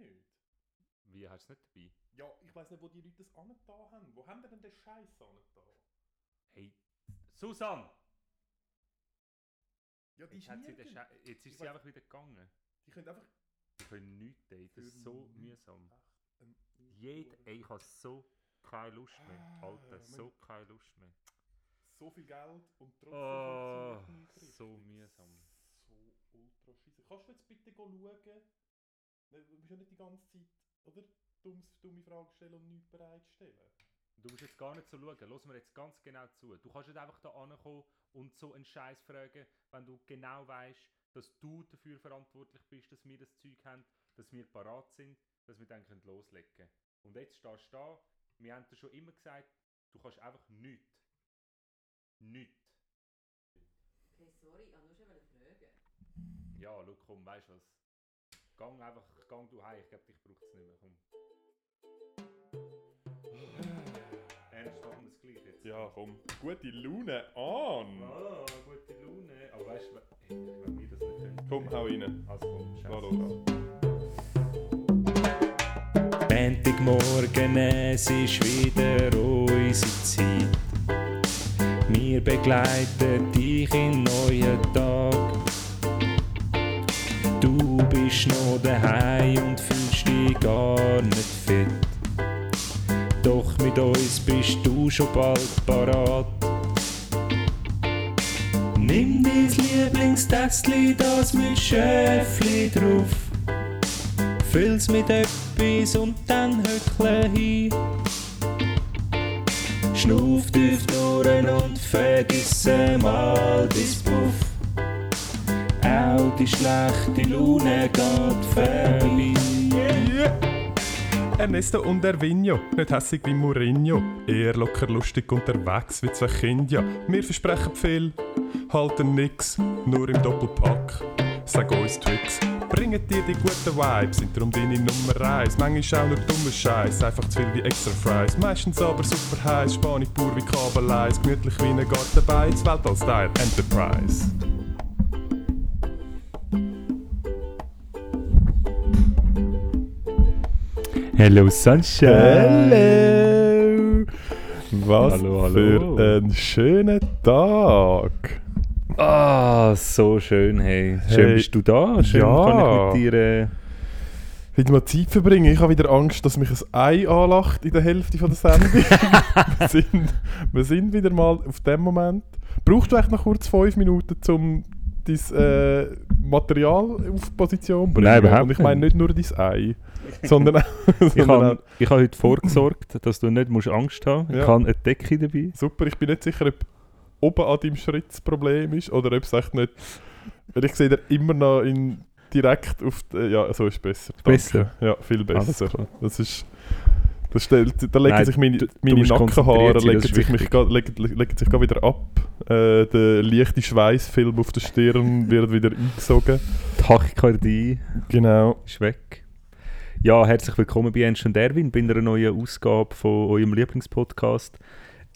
nicht. Wie hast du es nicht dabei? Ja, ich weiß nicht, wo die Leute das angetan haben. Wo haben die denn den Scheiß angetan? Hey, Susan! Ja, die Jetzt, hat sie den jetzt ist Ich sie weiss- einfach wieder gegangen. Die können einfach... Die können nichts daten. Das ist so mühsam. Echt, Jed ey, ich habe so keine Lust mehr. Ah, Alter, so keine Lust mehr. so viel Geld und trotzdem Oh, funktioniert nicht so richtig. mühsam. So ultra scheiße. Kannst du jetzt bitte go schauen? Du musst ja nicht die ganze Zeit, oder? Dummes, dumme Fragen stellen und nichts bereitstellen. Du musst jetzt gar nicht so schauen. Lass mir jetzt ganz genau zu. Du kannst nicht einfach da ankommen und so einen Scheiß fragen, wenn du genau weißt, dass du dafür verantwortlich bist, dass wir das Zeug haben, dass wir parat sind, dass wir dann können loslegen können. Und jetzt stehst du da. Wir haben dir schon immer gesagt, du kannst einfach nichts. Nichts. Okay, sorry, ich wollte nur schon fragen. Ja, schau, komm, weißt du was? Gang einfach, gang du heim. Ich glaube, dich braucht es nicht mehr. Komm. Ernst, machen wir das gleich jetzt? Ja, komm. Gute Laune an! Ah, gute Laune. Aber weißt du, hey, wenn wir das nicht können. Komm, hau rein. Also komm, los. Montagmorgen, es ist wieder unsere Zeit. Wir begleiten dich in neuen Tag. Bist noch daheim und fühlst dich gar nicht fit. Doch mit uns bist du schon bald parat. Nimm dein Lieblingstässchen, das mit Schäfli drauf. Füll's mit etwas und dann höckle hin. Schnuff tief durch und vergisse mal dein Puff. Auch die schlechte Laune geht vorbei. Ernesto und Ervinho, nicht hässig wie Mourinho, eher locker lustig unterwegs wie zwei Kinder. Wir versprechen viel, halten nix, nur im Doppelpack. Sag uns Tricks, bringen dir die guten Vibes, sind darum deine Nummer 1. Manchmal auch nur dummer Scheiß, einfach zu viel wie extra Fries. Meistens aber super heiß, Spanisch pur wie Kabeleis, gemütlich wie ein Gartenbeiz, Weltall-Style Enterprise. Hello Sunshine! Hello! Was Hallo, hallo. für ein schöner Tag! Ah, so schön, hey. Schön Hey, bist du da. Schön ja. kann ich mit dir... Äh, Wieder mal Zeit verbringen. Ich habe wieder Angst, dass mich ein Ei anlacht in der Hälfte von der Sendung. wir, sind, wir sind wieder mal auf dem Moment. Brauchst du echt noch kurz fünf Minuten, um dein äh, Material auf Position zu bringen? Nein, überhaupt Und ich meine nicht nur dein Ei, sondern auch... ich sondern habe ich hab heute vorgesorgt, dass du nicht musst Angst haben musst. Ja. Ich habe eine Decke dabei. super, ich bin nicht sicher, ob oben an deinem Schritt das Problem ist oder ob es echt nicht... Weil ich sehe dir immer noch in, direkt auf... Die, ja, so ist besser. Danke. Besser? Ja, viel besser. Das ist... Das stellt, da legen Nein, sich meine, du- meine Nackenhaare legen sich, mich, legen, legen sich wieder ab. Äh, der leichte Schweißfilm auf der Stirn wird wieder eingesogen. Die Tachykardie Genau. ist weg. Ja, herzlich willkommen bei Ernst und Erwin, bei einer neuen Ausgabe von eurem Lieblingspodcast.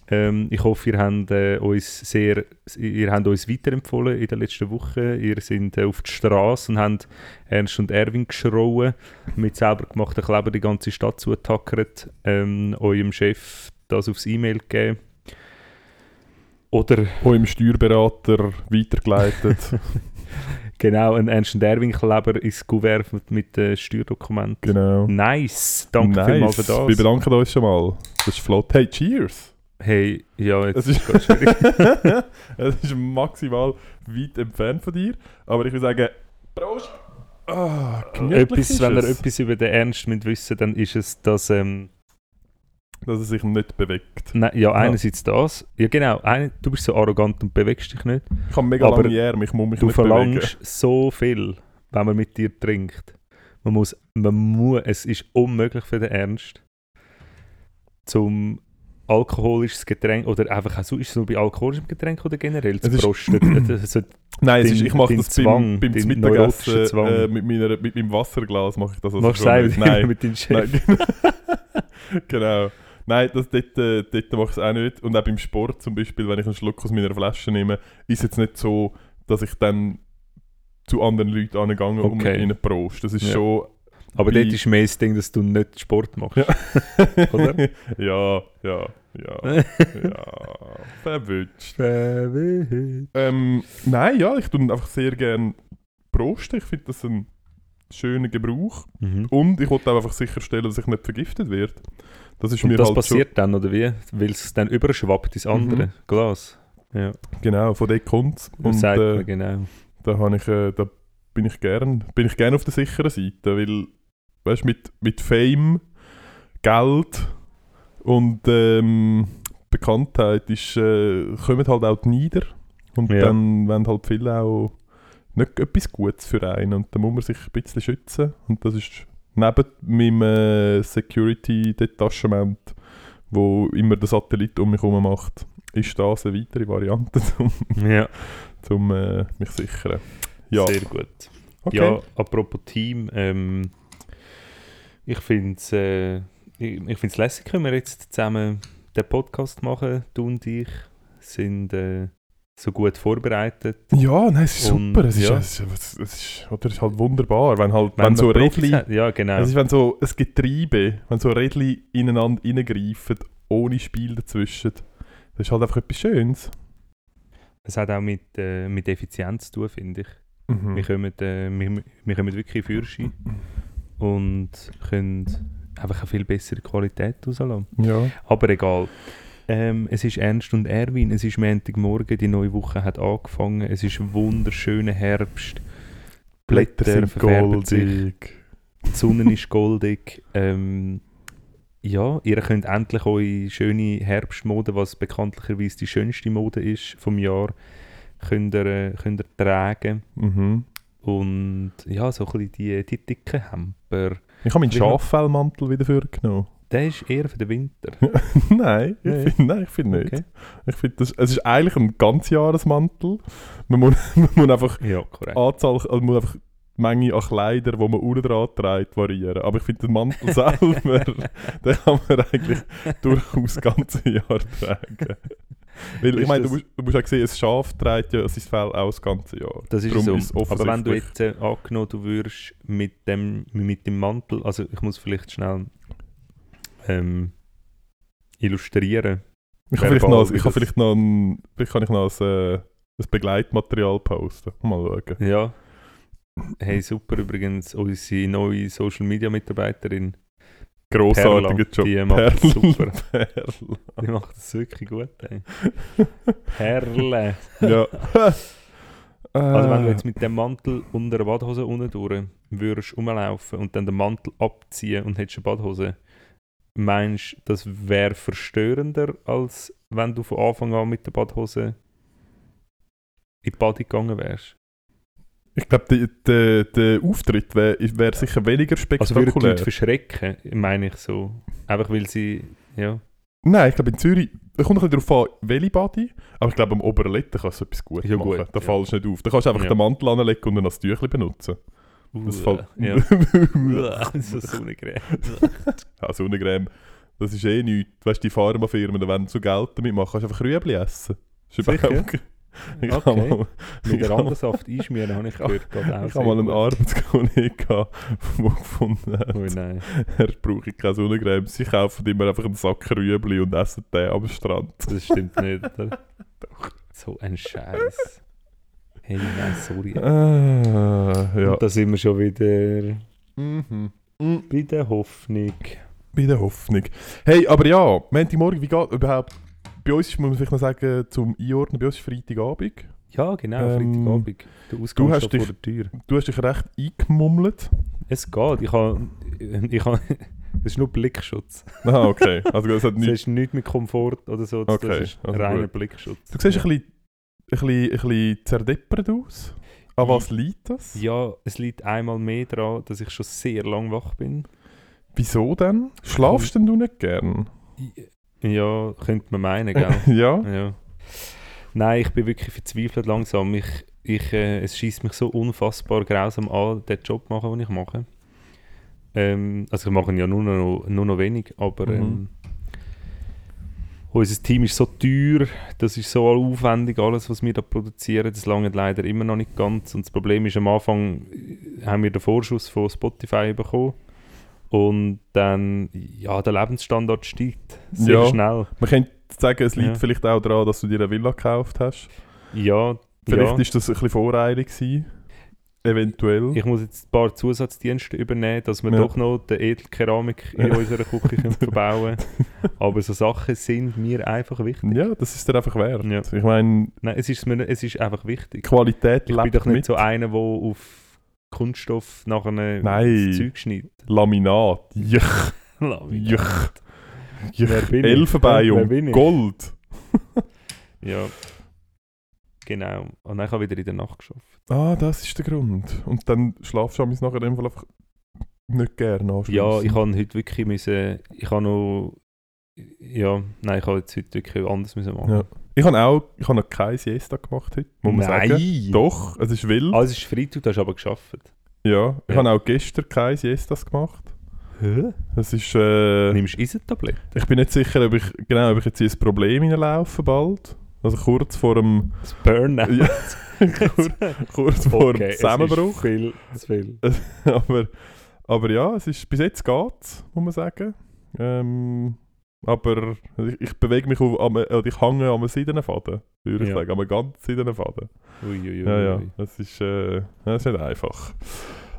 Ähm, ich hoffe, ihr habt, äh, uns sehr, ihr habt uns weiterempfohlen in den letzten Wochen. Ihr seid äh, auf die Straße und habt Ernst und Erwin geschrauen, mit selber gemachten Kleber die ganze Stadt zugetackert, ähm, eurem Chef das aufs E-Mail gegeben. Oder Eurem Steuerberater weitergeleitet. genau, ein Ernst und Erwin Kleber ins Kuvert mit, mit äh, Steuerdokumenten. genau. Nice, danke vielmals für das. Wir bedanken uns schon mal. Das ist flott. Hey, cheers! Hey, ja, jetzt Es ist es schwierig. es ist maximal weit entfernt von dir. Aber ich würde sagen, Prost! Gemütlich etwas, wenn ihr etwas über den Ernst müsst wissen dann ist es, dass, ähm, dass er sich nicht bewegt. nein, ja, einerseits das, ja genau, ein, du bist so arrogant und bewegst dich nicht. Ich habe mega Aber lange Arme, ich muss mich Du nicht verlangst so viel, wenn man mit dir trinkt. Man muss, man muss, es ist unmöglich für den Ernst, zum alkoholisches Getränk, oder einfach, also ist es nur bei alkoholischem Getränk oder generell zu prosten? Also, Nein, es Dein- ist, ich mache das Zwang, beim, beim Mittagessen äh, mit, meiner, mit meinem Wasserglas mache ich das. also machst du selber mit deinem Chef? Genau. Nein, das, dort, äh, dort mache ich es auch nicht. Und auch beim Sport zum Beispiel, wenn ich einen Schluck aus meiner Flasche nehme, ist es jetzt nicht so, dass ich dann zu anderen Leuten angegangen und Okay. ihnen prost. Das ist Ja. schon... Aber dort ist mehr das Ding, dass du nicht Sport machst. Ja. Oder? ja, ja, ja, ja. Verwünscht. Ähm, nein, ja, ich tue einfach sehr gerne prosten. Ich finde das ein schöner Gebrauch. Mhm. Und ich wollte auch einfach sicherstellen, dass ich nicht vergiftet werde. Das ist Und mir das halt passiert dann, oder wie? Weil es dann überschwappt ins andere Mhm. Glas. Ja, schon... Genau, von dort kommt es. Und sagt äh, man genau. da, habe ich, äh, da bin ich gern, bin ich gern auf der sicheren Seite, weil weißt, mit, mit Fame, Geld und ähm, Bekanntheit ist, äh, kommen halt auch die Nieder. Und Ja. dann wollen halt viele auch nicht etwas Gutes für einen. Und da muss man sich ein bisschen schützen. Und das ist neben meinem äh, Security-Detachement, wo immer der Satellit um mich herum macht, ist das eine weitere Variante, um, Ja, um äh, mich zu sichern. Ja, sehr gut. okay. Ja, apropos Team, ähm, ich finde es äh, ich, ich find's lässig, wenn wir jetzt zusammen den Podcast machen. Du und ich sind äh, so gut vorbereitet. Ja, nein, es ist Und, super. Es ist, ja. es, ist, es, ist, oder es ist halt wunderbar, wenn halt wenn, so Rädchen, hat- Ja, genau. es ist wenn so ein Getriebe, wenn so Rädchen ineinander reingreifen, ohne Spiel dazwischen. Das ist halt einfach etwas Schönes. Es hat auch mit, äh, mit Effizienz zu tun, finde ich. Mhm. Wir, kommen, äh, wir, wir kommen wirklich in Führerschein und können einfach eine viel bessere Qualität rauslassen. Ja. Aber egal. Ähm, es ist Ernst und Erwin, es ist Montagmorgen, die neue Woche hat angefangen, es ist ein wunderschöner Herbst. Blätter sind verfärben sich, goldig. die Sonne ist goldig. Ähm, ja, ihr könnt endlich eure schöne Herbstmode, was bekanntlicherweise die schönste Mode ist vom Jahr, könnt ihr, äh, könnt ihr tragen. Mhm. Und ja, so ein bisschen die, die dicken Hemper. Ich habe meinen Schaffellmantel wieder vorgenommen. Der ist eher für den Winter. nein, ich finde ich find nicht. Okay. Ich find das, es ist eigentlich ein ganzjahresmantel. Man muss, man muss einfach Ja. Anzahl, also man muss einfach die Menge an Kleidern, die man unten dran trägt, variieren. Aber ich finde, den Mantel selber, den kann man eigentlich durchaus das ganze Jahr tragen. Weil ich Ist meine, du musst, du musst auch sehen, ein Schaf trägt ja sein Fell auch das ganze Jahr. Das ist Darum so. es Aber wenn du jetzt äh, angenommen, du würdest mit dem, mit dem Mantel, also ich muss vielleicht schnell ähm, illustrieren. Ich kann vielleicht noch, verbal, ich kann vielleicht noch ein, vielleicht kann ich noch ein, äh, ein Begleitmaterial posten. Mal schauen. Ja. Hey, super übrigens, unsere neue Social Media Mitarbeiterin, Grossartiger Perla, Job. die macht das super. Perla. die macht das wirklich gut. Ey. Perle. ja. Also wenn du Äh, jetzt mit dem Mantel unter der Badhose unten durch würdest rumlaufen und dann den Mantel abziehen und hättest eine Badhose, meinst du, das wäre verstörender, als wenn du von Anfang an mit der Badhose in die Body gegangen wärst? Ich glaube, der, der, der Auftritt wäre wär sicher weniger Also würden die spektakulär. Leute verschrecken, meine ich so. Einfach weil sie, ja. Nein, ich glaube in Zürich, da kommt ein bisschen darauf an, welche Body, aber ich glaube am oberen Letten kannst du etwas gut Ja, machen. gut, da ja. fallst du nicht auf. Da kannst du einfach Ja. den Mantel anlegen und dann als Tüchli benutzen. Das fällt... Ja. so Sonnencreme. ja, Sonnencreme, das ist eh nichts. Weißt du, die Pharmafirmen, da wollen so Geld damit machen, kannst du einfach Rüebli essen. Ist Sicher? überhaupt- Ich Okay. mal, Mit der Randensaft einschmieren, habe ich auch ich habe mal einen. Arbeitskollegen gehabt, der gefunden hat, Oh nein. er brauche keine Sonnencreme. Sie kaufen immer einfach einen Sack Rüebli und essen den am Strand. Das stimmt nicht, oder? So ein Scheiß. Hey, nein, sorry. Ah, ja. Und da sind wir schon wieder Mhm. Mhm. bei der Hoffnung. Bei der Hoffnung. Hey, aber ja, Montagmorgen, wie geht überhaupt? Bei uns ist, muss man vielleicht noch sagen, zum Einordnen, bei uns ist Freitagabend. Ja, genau, Ähm, Freitagabend. Der Ausgang du hast dich- vor der Tür. Du hast dich recht eingemummelt. Es geht. Ich habe... Ich habe das ist nur Blickschutz. Ah, okay. Also das hat Das nichts. ist nichts mit Komfort oder so. Das Okay, ist also reiner gut. Blickschutz. Du siehst ein bisschen, bisschen, ein bisschen zerdeppert aus. An was liegt das? Ja, es liegt einmal mehr daran, dass ich schon sehr lang wach bin. Wieso denn? Schlafst denn du nicht gern? Ja, könnte man meinen, gell? ja? Ja. Nein, ich bin wirklich verzweifelt langsam. Ich, ich, äh, es schießt mich so unfassbar grausam an, den Job zu machen, den ich mache. Ähm, also ich mache ihn ja nur noch, nur noch wenig, aber Mhm. ähm, unser Team ist so teuer, das ist so aufwendig, alles, was wir da produzieren, das lange leider immer noch nicht ganz. Und das Problem ist, am Anfang äh, haben wir den Vorschuss von Spotify bekommen. Und dann, ja, der Lebensstandard steigt sehr Ja. schnell. Man könnte sagen, es liegt Ja. vielleicht auch daran, dass du dir eine Villa gekauft hast. Ja, Vielleicht ja. ist das ein bisschen voreilig gewesen. Eventuell. Ich muss jetzt ein paar Zusatzdienste übernehmen, dass wir Ja. doch noch die Edelkeramik in unserer Küche können verbauen Aber so Sachen sind mir einfach wichtig. ja, das ist dir einfach wert. Ja. Ich meine, Nein, es ist, mir, es ist einfach wichtig. Qualität Ich bin doch nicht mit. so einer, der auf Kunststoff nachher Nein. das Zeug schneidet. Laminat. Juch, Laminat. ich? Elfenbein und? Gold. Ja. Genau. Und dann habe ich wieder in der Nacht geschafft. Ah, das ist der Grund. Und dann schlafst du nachher in dem Fall einfach nicht gerne Ja, anschliessen. ich habe heute wirklich müssen, ich habe noch, ja, nein, ich habe jetzt heute wirklich anders müssen machen. Ja. Ich habe auch, ich habe noch keine Siesta gemacht heute, muss man nein! sagen. Doch, es ist wild. Ah, es ist Freitag, du hast aber geschafft. Ja, ich Ja. habe auch gestern keine Siestas gemacht. Hä? Es ist, äh, Nimmst du Eisentablette? ich bin nicht sicher, ob ich, genau, ob ich jetzt in ein Problem hineinlaufe bald. Also kurz vor dem, Das Burnout. Ja, kurz, kurz vor dem Okay, es Zusammenbruch. ist viel zu viel. aber, aber ja, es ist, bis jetzt geht's, muss man sagen. Ähm, aber ich, ich bewege mich auf, am, oder ich hänge am Seidenfaden, würde ich Ja. sagen, am ganz Seidenfaden. Uiuiui. Ja, ja, das ist, äh, das ist nicht einfach.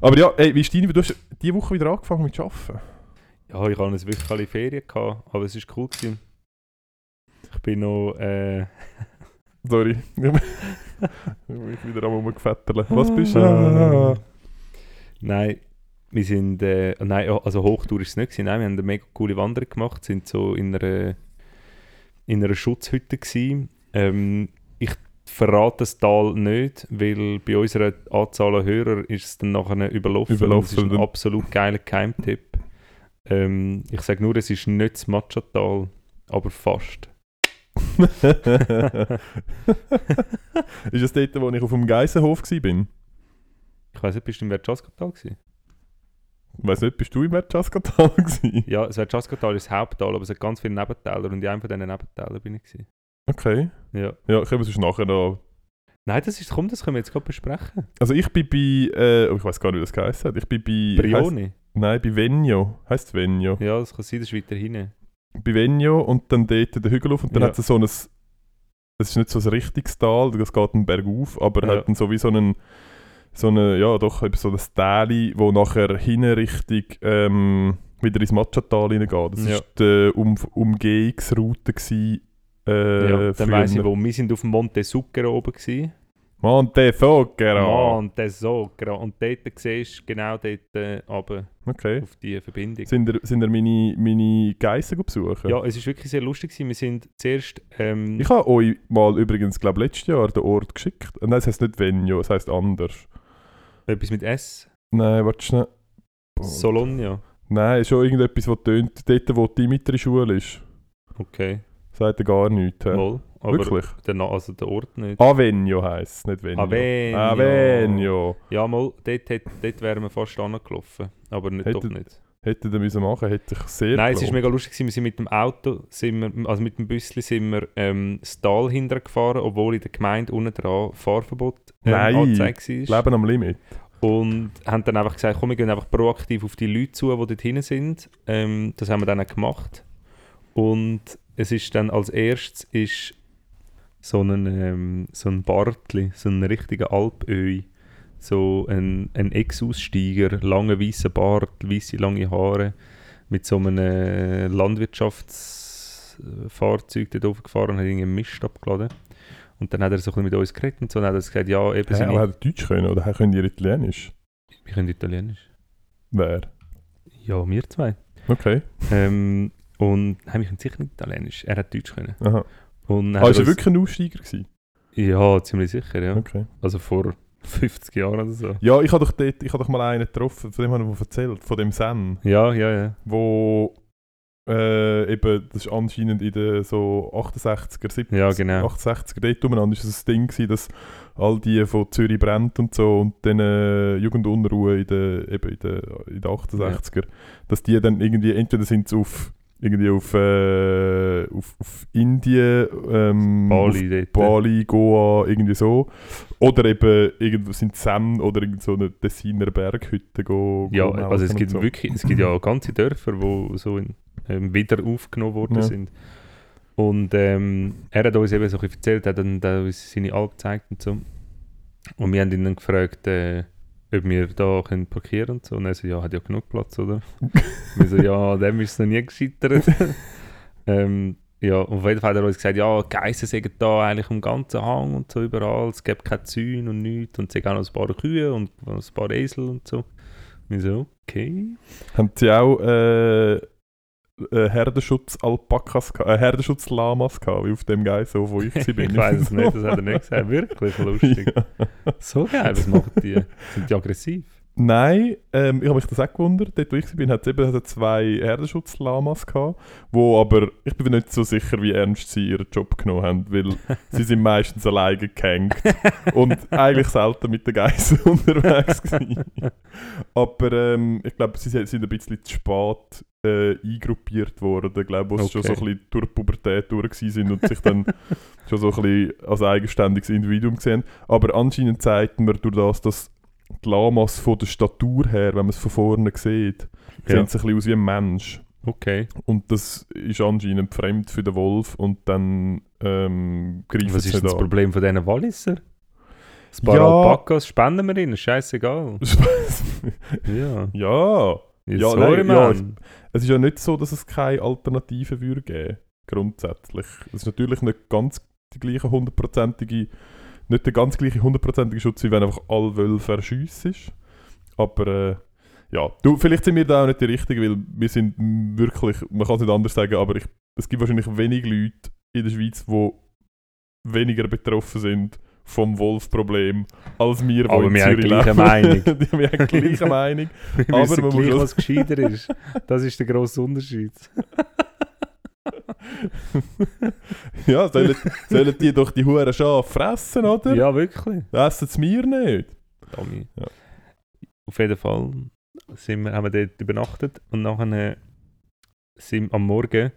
Aber ja, ey, wie ist deine, du hast diese Woche wieder angefangen mit Arbeiten? Ja, ich hatte wirklich alle Ferien, gehabt, aber es war cool. Gewesen. Ich bin noch, äh, Sorry. ich bin wieder am rumgefetteln. Was bist du? Ah. Ah. Nein, wir sind, äh, nein, also Hochtour ist es nicht gewesen. Nein, wir haben eine mega coole Wanderung gemacht, sind so in einer, in einer Schutzhütte gewesen. Ähm, ich verrate das Tal nicht, weil bei unserer Anzahl an Hörern ist es dann nachher überlaufen. Überlaufen, Das ist ein absolut geiler Geheimtipp. Ähm, ich sage nur, es ist nicht das Matcha-Tal, aber fast. ist das dort, wo ich auf dem Geisenhof war? Ich weiß nicht, bist du im gewesen? Ich weiss nicht, bist du im gewesen? Ja, das Verchaska-Tal ist das Haupttal, aber es hat ganz viele Nebentäler und in einem von diesen Nebentälern bin ich. Gewesen. Okay. Ja. Ja, können wir sonst nachher noch... Nein, das ist, komm, das können wir jetzt gerade besprechen. Also ich bin bei... Äh, oh, ich weiß gar nicht, wie das geheißen hat. Ich bin bei... Brioni. Heisst, nein, bei Venio. Heißt Venio. Ja, das kann sein, das ist weiter hinten. Bei Venio und dann dort den Hügel auf und dann Ja. hat es so ein... Es ist nicht so ein richtiges Tal, das geht einen Berg auf, aber Ja. hat dann so wie so einen... So eine, ja doch, eben so ein Täli, wo nachher hinten Richtung ähm, wieder ins Matcha-Tal reingeht. Das Ja. war die um Umgehungsroute gewesen, äh, ja, dann weiss ich, wo wir sind auf dem Monte Zucchero oben gewesen. Monte Zucchero! Monte Zucchero. Und dort siehst du genau dort äh, runter Okay. auf die Verbindung. Sind ihr, sind ihr meine, meine Geissen besuchen? Ja, es ist wirklich sehr lustig gewesen. Wir sind zuerst... Ähm, Ich habe euch mal übrigens, glaube letztes Jahr den Ort geschickt. Nein, es heisst nicht Venio, es heisst anders. etwas mit S. Nein, warte schnell. Solonia. Nein, schon irgendetwas, was tönt. Dort, wo die Dimitri-Schule ist. Okay. Sagt er gar nichts. hä? Mal. Aber Wirklich? Der, also der Ort nicht. Avenio heisst es, nicht Venio. Avenio. Avenio. Ja, mal, dort, dort, dort wären wir fast angelaufen. Aber nicht, doch Hättet- nicht. Hätte er müssen machen, hätte ich sehr Nein, es ist gelohnt. mega lustig. Wir sind mit dem Auto, sind wir, also mit dem Büsschen sind wir ähm, das Tal hinterher gefahren, obwohl in der Gemeinde unten dran Fahrverbot ähm, Nein. angezeigt war. Leben am Limit. Und haben dann einfach gesagt, komm, wir gehen einfach proaktiv auf die Leute zu, die dort hinten sind. Ähm, das haben wir dann auch gemacht. Und es ist dann als erstes ist so ein, ähm, so ein Bartli, so ein richtiger Alpöi. So ein, ein Ex-Aussteiger, lange weißer Bart, weiße lange Haare, mit so einem äh, Landwirtschaftsfahrzeug dort oben gefahren und hat irgendwie Mist abgeladen. Und dann hat er so ein bisschen mit uns geredet und so, und dann hat er gesagt, ja, eben seine- aber hat er Deutsch können oder können ihr Italienisch? wir können Italienisch. Wer? Ja, wir zwei. Okay. Ähm, und wir können sicher nicht Italienisch. Er hat Deutsch können. Aha. Und dann Ah, wirklich ein Aussteiger gewesen? Ja, ziemlich sicher, ja. Okay. Also vor 50 Jahren oder so. Ja, ich habe doch, dort- ich hab doch mal einen getroffen, von dem habe ich erzählt, von dem Sen, Ja, ja, ja. wo äh, eben, das ist anscheinend in den so 68er, 70er, Ja, genau. 68er, dort umeinander ist es ein Ding gewesen, dass all die von Zürich brennt und so und dann äh, Jugendunruhe in den, eben in den, in den 68er, dass die dann irgendwie, entweder sind sie auf irgendwie auf, äh, auf, auf Indien, ähm, Bali auf. Bali, Goa, irgendwie so. Oder eben irgendwo sind Sam oder irgend so eine Tessiner Berghütte go, Ja, go also es gibt so. wirklich, es gibt ja ganze Dörfer, wo so in, ähm, wieder aufgenommen worden Ja. sind. Und ähm, er hat uns eben so erzählt, er hat dann uns seine Alp gezeigt und so. Und wir haben ihn dann gefragt, äh, ob wir da können parkieren und so. Und er so, ja, hat ja genug Platz, oder? wir so, ja, dem ist es noch nie gescheitert. ähm, ja, und auf jeden Fall hat er uns gesagt, ja, Geissen sind da eigentlich am ganzen Hang und so überall. Es gibt keine Zäune und nichts. Und es gibt auch noch ein paar Kühe und ein paar Esel und so. Wir so, okay. Haben sie auch äh, äh, Herdenschutz-Alpakas, äh, Herdenschutz-Lamas gehabt, wie auf dem Geiss, wo ich sie bin. ich weiß es nicht, das hat er nicht gesagt. Wirklich lustig. Ja. So geil, was machen die? Sind die aggressiv? Nein, ähm, ich habe mich das auch gewundert. Dort, wo ich war, hat es eben es zwei Herdenschutz-Lamas gehabt, wo aber, ich bin mir nicht so sicher, wie ernst sie ihren Job genommen haben, weil sie sind meistens alleine gehängt und eigentlich selten mit den Geissen unterwegs gewesen. Aber ähm, ich glaube, sie sind ein bisschen zu spät äh, eingruppiert worden, ich glaube, wo sie schon so ein Okay. bisschen durch die Pubertät durch sind und sich dann schon so ein bisschen als eigenständiges Individuum gesehen. Aber anscheinend zeigt man durch das, dass die Lamas von der Statur her, wenn man es von vorne sieht, Ja. sehen sie ein bisschen aus wie ein Mensch. Okay. Und das ist anscheinend fremd für den Wolf und dann ähm, greifen Was sie ist das an. Problem von diesen Walliser? Ein paar Ja. Alpakas spenden wir ihnen, scheißegal. Ja. ja, Ja, Ja, sorry, nein, ja. Es ist ja nicht so, dass es keine Alternativen würde geben grundsätzlich. Es ist natürlich nicht ganz die gleiche hundertprozentige, nicht der ganz gleiche hundertprozentige Schutz, wie wenn einfach alle Wölfe erschiessen ist. Aber äh, ja, du, vielleicht sind wir da auch nicht die Richtigen, weil wir sind wirklich, man kann es nicht anders sagen, aber ich, es gibt wahrscheinlich wenig Leute in der Schweiz, die weniger betroffen sind vom Wolfproblem als wir, die Aber wir haben Zürich gleiche. Meinung. wir haben die gleiche Meinung. Aber man gleich, was gescheiter ist. Das ist der grosse Unterschied. Ja, sollen, sollen die doch die Huren Schafe fressen, oder? Ja, wirklich. Essen es mir nicht. Dummy. Ja. Auf jeden Fall sind wir, haben wir dort übernachtet und nachher sind am Morgen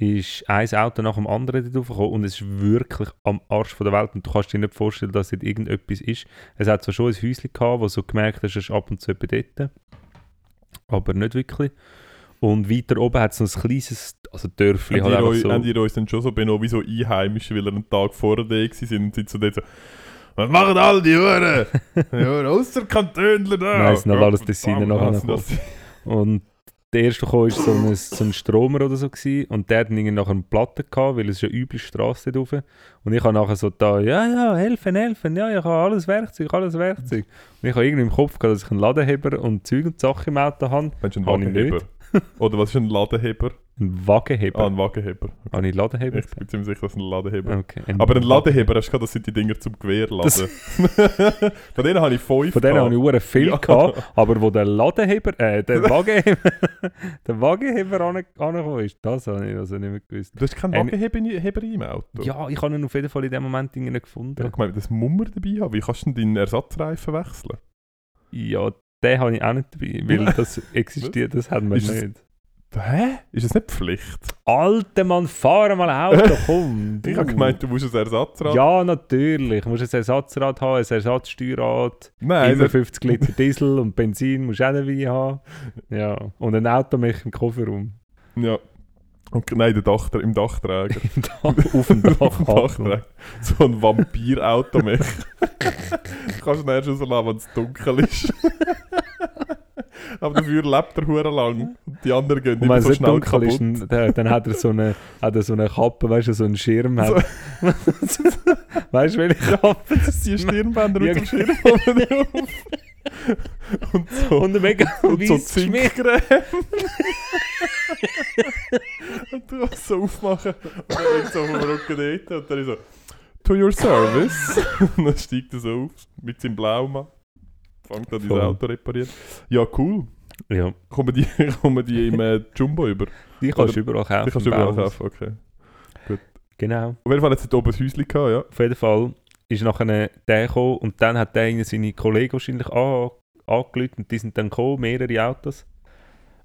ist ein Auto nach dem anderen dort raufgekommen und es ist wirklich am Arsch von der Welt und du kannst dir nicht vorstellen, dass dort irgendetwas ist. Es hat zwar schon ein Häuschen gehabt, wo so gemerkt hast, es ist ab und zu dort, aber nicht wirklich. Und weiter oben hat es noch ein kleines, also Dörfli Haben halt euch, so. haben die euch dann schon so benommen wie so Einheimische, weil er einen Tag vorher da war sind und sind so dort so «Was machen all die Huren? Die Huren aus der Kantönler da!» Nein, es sind halt alles verdammt, nachher Und der erste gekommen war so ein, so ein Stromer oder so gewesen, und der hat irgendwie nachher eine Platte gehabt, weil es ist eine üble Straße dort rauf. Und ich habe nachher so da, ja, ja, helfen, helfen, ja, ich habe alles Werkzeug, alles Werkzeug. Und ich habe irgendwie im Kopf gehabt, dass ich einen Ladenheber und Zeug und Sachen im Auto habe. Meinst du einen Wagenheber? Oder was ist ein Ladeheber? Einen Wagenheber. Ah, ein Wagenheber. Habe ich Ladenheber Ich bin ziemlich sicher, dass ein Ladeheber Okay. Aber ein Ladeheber, hast du gehabt, das sind die Dinger zum Gewehr laden. Von denen habe ich fünf Von denen habe ich hure viel Ja. gehabt, aber wo der Ladenheber, äh, der Wagenheber, der Wagenheber angekommen ist, das habe ich also nicht mehr gewusst. Du hast keinen Ein- Wagenheber im Auto? Ja, ich habe ihn auf jeden Fall in dem Moment nicht Ich gefunden. habe gemeint, das Mummer dabei haben. Wie kannst du denn deinen Ersatzreifen wechseln? Ja, den habe ich auch nicht dabei, weil das existiert, das haben wir Ist nicht. Hä? Ist das nicht Pflicht? Alter Mann, fahr mal Auto, komm! Ich habe du. gemeint, du musst ein Ersatzrad. Ja, natürlich. Du musst ein Ersatzrad haben, ein Ersatzsteuerrad, Nein, immer das, 50 Liter Diesel und Benzin musst du auch dabei haben. Ja, und ein Auto mit im Kofferraum. ja. Und, nein, der Dach, im Dachträger. Im Dach- Auf dem Dach. Dachträger. So ein Vampir-Auto mehr. Kannst du erst rauslassen, wenn es dunkel ist. Aber dafür lebt er hure lang. Und die anderen gehen immer so schnell dunkel ist, kaputt. dann, dann- hat er so eine, hat er so eine Kappe, weißt du, so einen Schirm. Hat. weißt du, welche Kappe das Die ist? Stirnbänder Ja, mit dem Schirm oben drauf. Und so, Und ein mega und so. Zinkcreme. Und du kannst so aufmachen. Und dann liegt so auf dem Rücken dort. Und dann ist so, to your service. und dann steigt er so auf mit seinem Blaumann. Fängt an, Voll. Auto reparieren. Ja, cool. Ja, Kommen die, kommen die im äh, Jumbo über? die kannst du überall kaufen. Die kannst du überall kaufen, okay. Genau. Auf jeden Fall hat es dort oben ein Häuschen gehabt, ja. Auf jeden Fall ist nachher der gekommen und dann hat der seine Kollegen wahrscheinlich an, angerufen und die sind dann gekommen, mehrere Autos.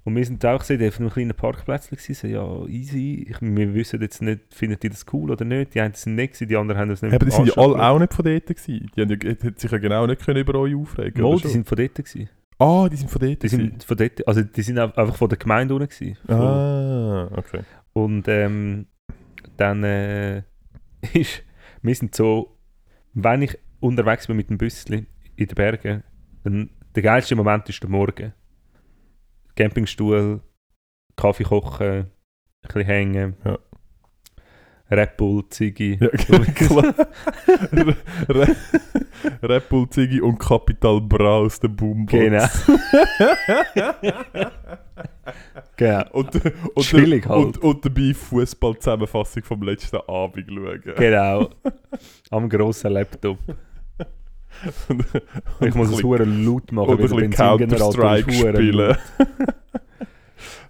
Und wir sind auch gesehen, auf einem kleinen Parkplatz gewesen, ja, easy. Ich, wir wissen jetzt nicht, findet ihr das cool oder nicht? Die einen sind nicht gewesen, die anderen haben das nicht Aber die sind ja alle auch nicht von dort gewesen. Die haben ja, hätten sich ja genau nicht können über euch aufregen oder die schon? sind von dort gewesen. Ah, die sind von dort Die sind von dort, also die sind einfach von der Gemeinde unten gewesen. gewesen. Ah, okay. Und ähm, dann äh, ist, wir sind so, wenn ich unterwegs bin mit dem Büsschen in den Bergen, dann der geilste Moment ist der Morgen. Campingstuhl, Kaffee kochen, ein bisschen hängen, Ja. Red Bull, Ziggy. Ja, klar. Re- Red Bull Ziggy und Capital Bra aus der Boombox. Genau. genau. Und, und, Chillig halt. und, und dabei Fußball-Zusammenfassung vom letzten Abend schauen. Genau. Am grossen Laptop. Ich muss es hure laut machen, ein weil ist Counter-Strike spielen.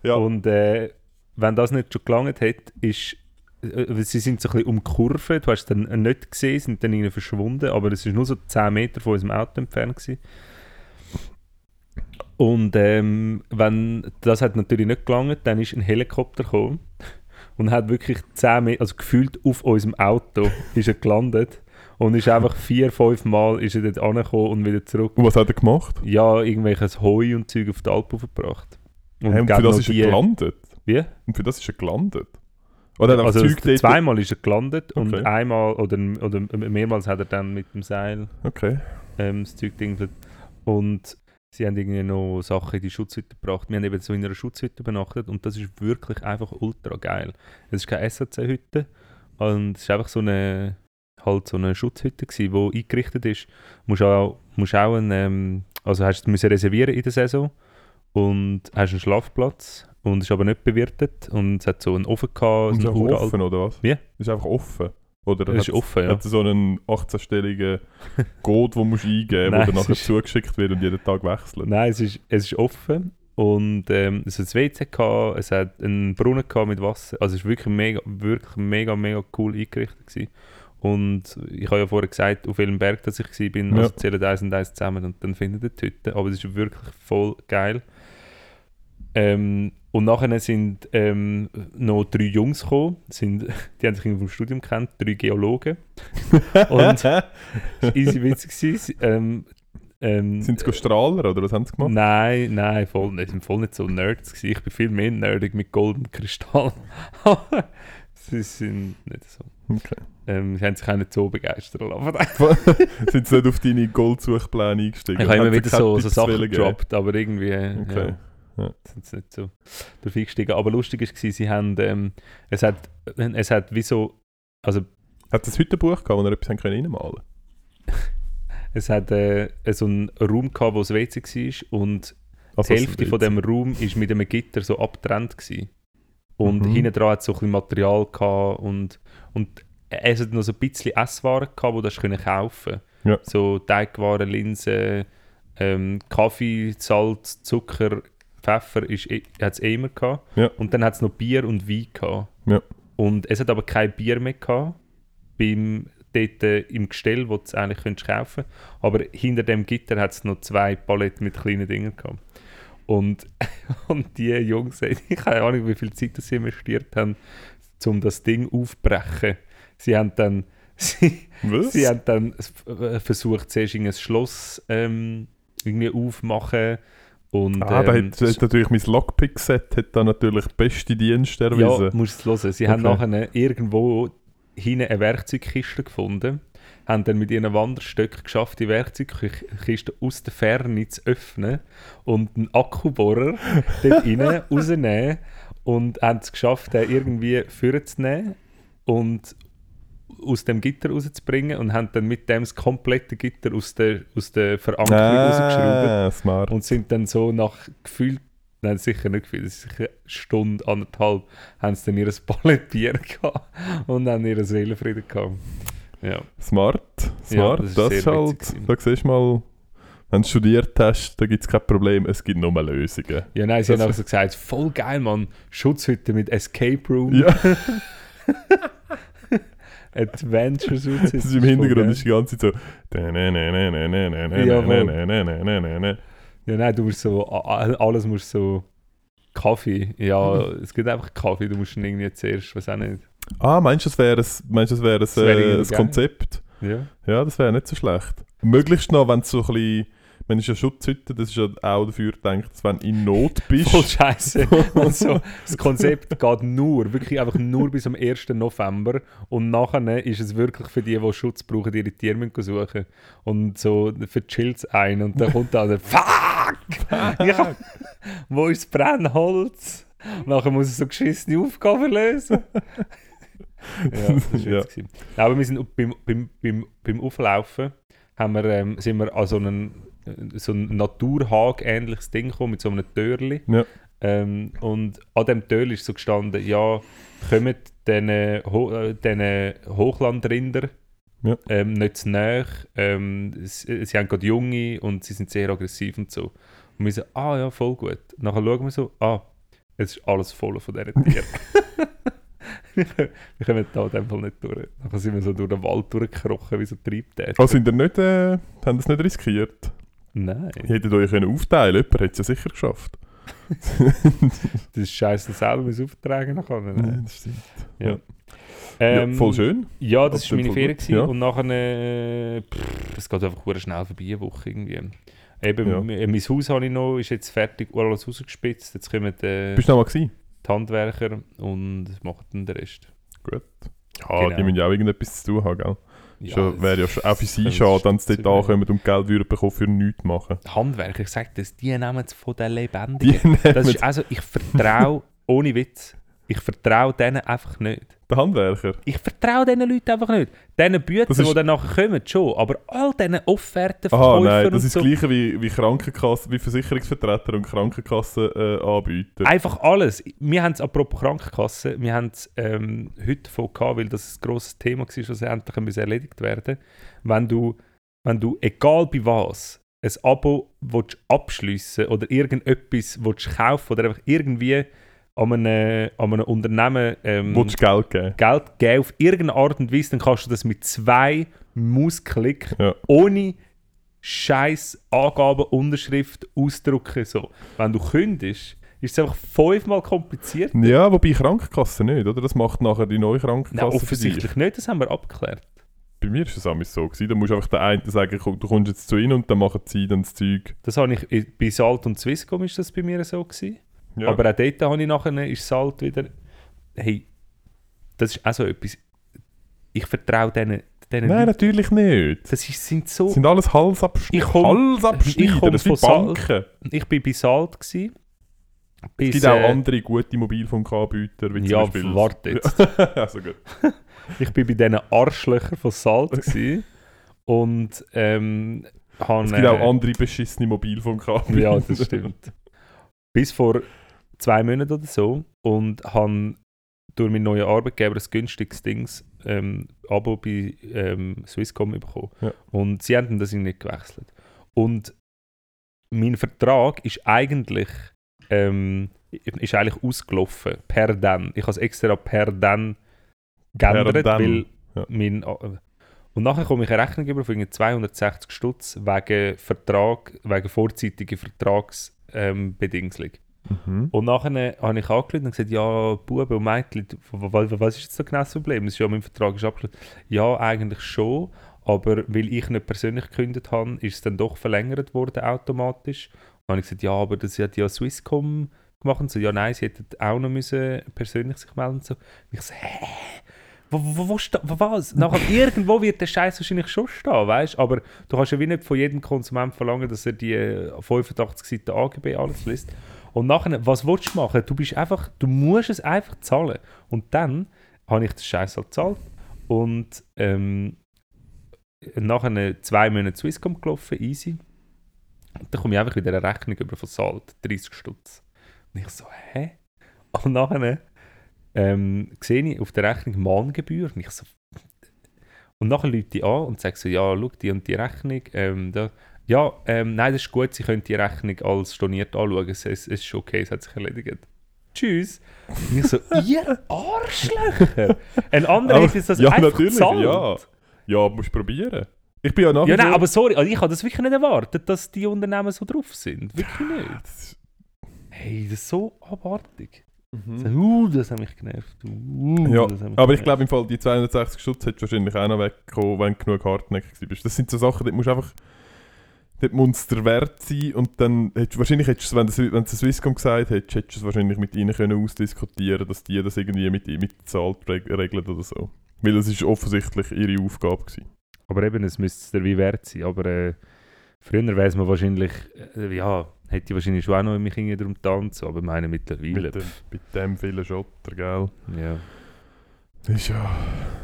Ja. Und äh, wenn das nicht schon gelangt hat, ist. Äh, sie sind so ein bisschen umkurven, du hast dann nicht gesehen, sind dann irgendwie verschwunden, aber es ist nur so 10 Meter von unserem Auto entfernt. Gewesen. Und ähm, wenn das hat natürlich nicht gelangt, dann ist ein Helikopter gekommen und hat wirklich 10 Meter, also gefühlt auf unserem Auto, ist er gelandet und ist einfach vier, fünf Mal ist er dort angekommen und wieder zurück. Und was hat er gemacht? Ja, irgendwelches Heu und Zeug auf die Alp gebracht. Und, hey, und für das ist er die- gelandet? Wie? Und für das ist er gelandet? Oder hat er Also Zeug dort... zweimal ist er gelandet und Okay. einmal oder, oder mehrmals hat er dann mit dem Seil Okay. ähm, das Zeug dingelt. Und sie haben irgendwie noch Sachen in die Schutzhütte gebracht. Wir haben eben so in einer Schutzhütte übernachtet und das ist wirklich einfach ultra geil. Es ist keine SAC-Hütte und es ist einfach so eine halt so eine Schutzhütte gewesen, die eingerichtet ist. Musst auch, musst auch einen, ähm, also hast du müssen reservieren in der Saison und hast einen Schlafplatz und ist aber nicht bewirtet und es hat so einen Ofen gehabt, Und ist einfach uralten- offen, oder was? Wie? Ist einfach offen? Oder Es ist offen, ja. Hat so einen 18-stelligen Code, den musst du eingeben musst, der nachher ist- zugeschickt wird und jeden Tag wechselt? Nein, es ist, es ist offen und ähm, es hat ein WC gehabt, es hat einen Brunnen gehabt mit Wasser. Also es war wirklich mega, wirklich mega, mega cool eingerichtet gewesen. Und ich habe ja vorher gesagt, auf welchem Berg dass ich war, bin, Ja. also zählen eins und eins zusammen und dann findet ihr die Hütte. Aber es ist wirklich voll geil. Ähm, und nachher sind ähm, noch drei Jungs gekommen, sind, die haben sich vom Studium kennt, drei Geologen. Und es war easy witzig. Ähm, ähm, Sind sie Strahler oder was haben sie gemacht? Nein, nein, voll nicht. Sind voll nicht so Nerds. Gewesen. Ich bin viel mehr nerdig mit goldenem Kristall. sie sind nicht so. Okay. Ähm, sie haben sich auch nicht so begeistert lassen. sind sie nicht auf deine Goldsuchpläne eingestiegen? Ich habe immer wieder so, so Sachen gedroppt, aber irgendwie äh, Okay. ja, Ja. sind sie nicht so drauf eingestiegen. Aber lustig war, sie haben, ähm, es hat, es hat wie so, also Hat es heute ein Buch gehabt, wo er etwas reinmalen es hat äh, so einen Raum gehabt, wo das WC war und Also die Hälfte von dem Raum ist mit einem Gitter so abgetrennt gewesen. Und Mhm. hinten dran hat es so ein bisschen Material gehabt und, und es hat noch so ein bisschen Esswaren gehabt, die du können kaufen Ja. So Teigwaren, Linsen, ähm, Kaffee, Salz, Zucker, Pfeffer hat es eh immer gehabt. Ja. Und dann hat es noch Bier und Wein gehabt. Ja. Und es hat aber kein Bier mehr gehabt beim, dort äh, im Gestell, wo du es eigentlich könntest kaufen Aber hinter dem Gitter hat es noch zwei Paletten mit kleinen Dingen gehabt. Und, und die Jungs, ich habe keine Ahnung, wie viel Zeit das sie investiert haben, um das Ding aufzubrechen. Sie haben dann, sie, Was? sie haben dann äh, versucht, zuerst ein Schloss ähm, irgendwie aufmachen. Und, ah, da ähm, hat, hat natürlich mein Lockpick-Set hat da natürlich beste Dienste erwiesen. ja, musst du es hören. Sie haben Okay. nachher irgendwo hinten eine Werkzeugkiste gefunden, haben dann mit ihren Wanderstöcken geschafft, die Werkzeugkiste aus der Ferne zu öffnen und einen Akkubohrer dort rein rausnehmen und haben es geschafft, den irgendwie vorzunehmen und aus dem Gitter rauszubringen und haben dann mit dem das komplette Gitter aus der, aus der Verankerung rausgeschraubt ah, smart. und sind dann so nach gefühlt, nein sicher nicht gefühlt, sicher eine Stunde, anderthalb, haben sie dann ihr Bier gehabt und haben ihren Seelenfrieden gehabt. Ja. Smart, Ja, smart. das ist das sehr ist halt, witzig da siehst du mal, wenn du studiert hast, da gibt es kein Problem, es gibt nur Lösungen. ja, nein, sie Das- haben auch so gesagt, voll geil, Mann, Schutzhütte mit Escape Room, Ja, Adventure Schutzhütte. das ist im Hintergrund ist die ganze Zeit so. Ja. Ja, nein, du musst so, alles musst so Kaffee. Ja, es gibt einfach Kaffee, du musst ihn irgendwie zuerst, weiß auch nicht. Ah, meinst du, das wäre ein, meinst du, das Das wäre äh, geil. Konzept? Ja. Ja, das wäre nicht so schlecht. Möglichst noch, wenn du so ein bisschen, wenn es ja Schutzhütte, das ist ja auch dafür gedacht, dass wenn du in Not bist. Voll scheiße. Und so, das Konzept geht nur, wirklich einfach nur bis am 1. November. Und nachher ist es wirklich für die, die Schutz brauchen, ihre Tiere müssen suchen. Und so verchillt es ein. Und dann kommt dann der Fuck! Ich hab, wo ist das Brennholz? Nachher muss er so geschissene Aufgaben lösen. Ja, das war Ja. gewesen. Aber wir sind beim, beim, beim, beim Auflaufen haben wir, ähm, sind wir an so einen, so ein Naturhag-ähnliches Ding gekommen mit so einem Türli. Ja. Ähm, und an dem Türli ist so gestanden, ja, kommen diesen, Ho äh, Hochlandrinder Ja. ähm, nicht zu nahe. Ähm, sie, sie haben gerade Junge und sie sind sehr aggressiv und so. Und wir so, ah ja, voll gut. Nachher schauen wir so, ah, es ist alles voll von diesen Tieren. wir kommen da in dem Fall nicht durch. Nachher sind wir so durch den Wald durchgekrochen, wie so Triebtäter. Also sind ihr nicht, äh, haben das nicht riskiert? Nein, Ihr hättet euch können aufteilen Jemand hätte es ja sicher geschafft. das ist scheiße selber müssen auftragen können. Ja, das stimmt. Ja. Ja, Ähm, voll schön. Ja, das war meine Ferien ja. und nachher, äh, es geht einfach schnell vorbei, eine Woche irgendwie. Eben, Ja. mein Haus habe ich noch, ist jetzt fertig, alles rausgespitzt, jetzt kommen äh, Bist du noch mal gewesen? Die Handwerker und machen dann den Rest. Gut. Ja, Genau. die müssen ja auch irgendetwas zu tun haben, gell? Ja, schon, wäre ja schon auch für sie schade, wenn sie dort ankommen und Geld würden bekommen für nichts machen. Handwerker, ich sage das, die nehmen es von den Lebendigen. Das ist also, ich vertraue, ohne Witz, ich vertraue denen einfach nicht. Den Handwerker. Ich vertraue diesen Leuten einfach nicht. Diesen ist- die dann nachher kommen, schon. Aber all diesen Offerten, Aha, Verkäufern nein, das ist so. das gleiche wie, wie Krankenkassen, wie Versicherungsvertreter und Krankenkassenanbieter. Einfach alles. Wir haben es, apropos Krankenkasse, wir haben es ähm, heute davon gehabt, weil das ein grosses Thema war, das endlich erledigt werden Wenn du, wenn du, egal bei was, ein Abo abschliessen oder irgendetwas willst kaufen oder einfach irgendwie an einem, an einem Unternehmen ähm, Willst du Geld geben? Geld geben auf irgendeine Art und Weise, dann kannst du das mit zwei Mausklick Ja. ohne scheiß Angaben, Unterschrift ausdrucken. So. Wenn du kündigst, ist es einfach fünfmal kompliziert. Ja, wobei Krankenkasse nicht, oder? Das macht nachher die neue Nein, Krankenkasse dich. offensichtlich nicht, das haben wir abgeklärt. Bei mir ist es auch so gewesen. Da musst du einfach den einen sagen, du kommst jetzt zu ihnen und dann machen sie dann das Zeug. Das habe ich bei Salt und Swisscom ist das bei mir so gewesen. Ja. Aber auch dort habe ich nachher, ist Salt wieder, hey, das ist auch so etwas, ich vertraue denen, Nein, Leuten. natürlich nicht. Das ist, sind so... Das sind alles Halsabschneider. Ich komm- Halsabschneider, ich komm das sind Banken. Ich war bei Salt. Gewesen, bis, Es gibt auch äh, andere gute Mobilfunkanbieter, wie zum Ja, Beispiel... warte jetzt. also gut. Ich bin bei diesen Arschlöchern von Salt gewesen, und ähm. Es gibt auch andere beschissene Mobilfunkanbieter. Ja, das stimmt. Bis vor zwei Monaten oder so und habe durch meinen neuen Arbeitgeber ein günstiges Dings, ähm, Abo bei ähm, Swisscom bekommen. Ja. Und sie haben das nicht gewechselt. Und mein Vertrag ist eigentlich, ähm, ist eigentlich ausgelaufen, per dann. Ich habe es extra per dann geändert, Per dann, weil ja. mein... Und nachher komme ich eine Rechnung über von irgendwie 260 Stutz wegen Vertrag, wegen vorzeitiger Vertragsbedingungen. Mhm. Und nachher habe ich angerufen und gesagt, ja, Buben und Mädchen, was ist jetzt so genau das Problem? Es ist ja, mein Vertrag ist abgeschlossen. Ja, eigentlich schon, aber weil ich nicht persönlich gekündigt habe, ist es dann doch verlängert worden automatisch. Und dann habe ich gesagt, ja, aber das hat ja Swisscom gemacht und so. Ja, nein, sie hätten auch noch müssen persönlich sich melden und so. Und ich so, hä? Wo, wo, wo was? Nachher irgendwo wird der Scheiß wahrscheinlich schon stehen, weißt? Aber du kannst ja wie nicht von jedem Konsument verlangen, dass er die äh, 85 Seiten AGB alles liest. Und nachher, was willst du machen? Du bist einfach, du musst es einfach zahlen. Und dann habe ich den Scheiß halt gezahlt. Und ähm, nachher zwei Monate Swisscom gelaufen, easy. Und dann komme ich einfach wieder eine Rechnung über von Salt, 30 Stutz. Und ich so, hä? Und nachher ähm, sehe ich auf der Rechnung Mahngebühr. Und ich so, und nachher Leute an und sagen so, ja, schau, die und die Rechnung, ähm, da, ja, ähm, nein, das ist gut, Sie können die Rechnung als storniert anschauen, es, es, ist schon okay, es hat sich erledigt. Tschüss. Und ich so, ihr Arschlöcher! Ein anderer jetzt das ja, einfach natürlich, gezahlt. ja. Ja, musst probieren. Ich bin ja nach wie Ja, nein, aber sorry, also ich habe das wirklich nicht erwartet, dass die Unternehmen so drauf sind. Wirklich nicht. Das Hey, das ist so abartig. Mhm. So, uh, das hat mich genervt. Uh, Ja, mich Aber ich glaube im Fall, die 260 Stutz hättest du wahrscheinlich auch noch weggekommen, wenn du genug hartnäckig bist. Das sind so Sachen, dort musst du einfach... Dort muss der Wert sein und dann hättest wahrscheinlich hättest du wenn du es- wenn du Swisscom gesagt hättest, hättest du es wahrscheinlich mit ihnen können ausdiskutieren dass die das irgendwie mit, mit der Zahl regeln oder so. Weil das ist offensichtlich ihre Aufgabe gewesen. Aber eben, es müsste es dir wie wert sein. Aber äh, früher wäre es mir wahrscheinlich, äh, ja, hätte ich wahrscheinlich schon auch noch mich irgendwie darum tanzen. Aber meine mittlerweile. Mit dem, mit dem vielen Schotter, gell? Ja. Ist ja...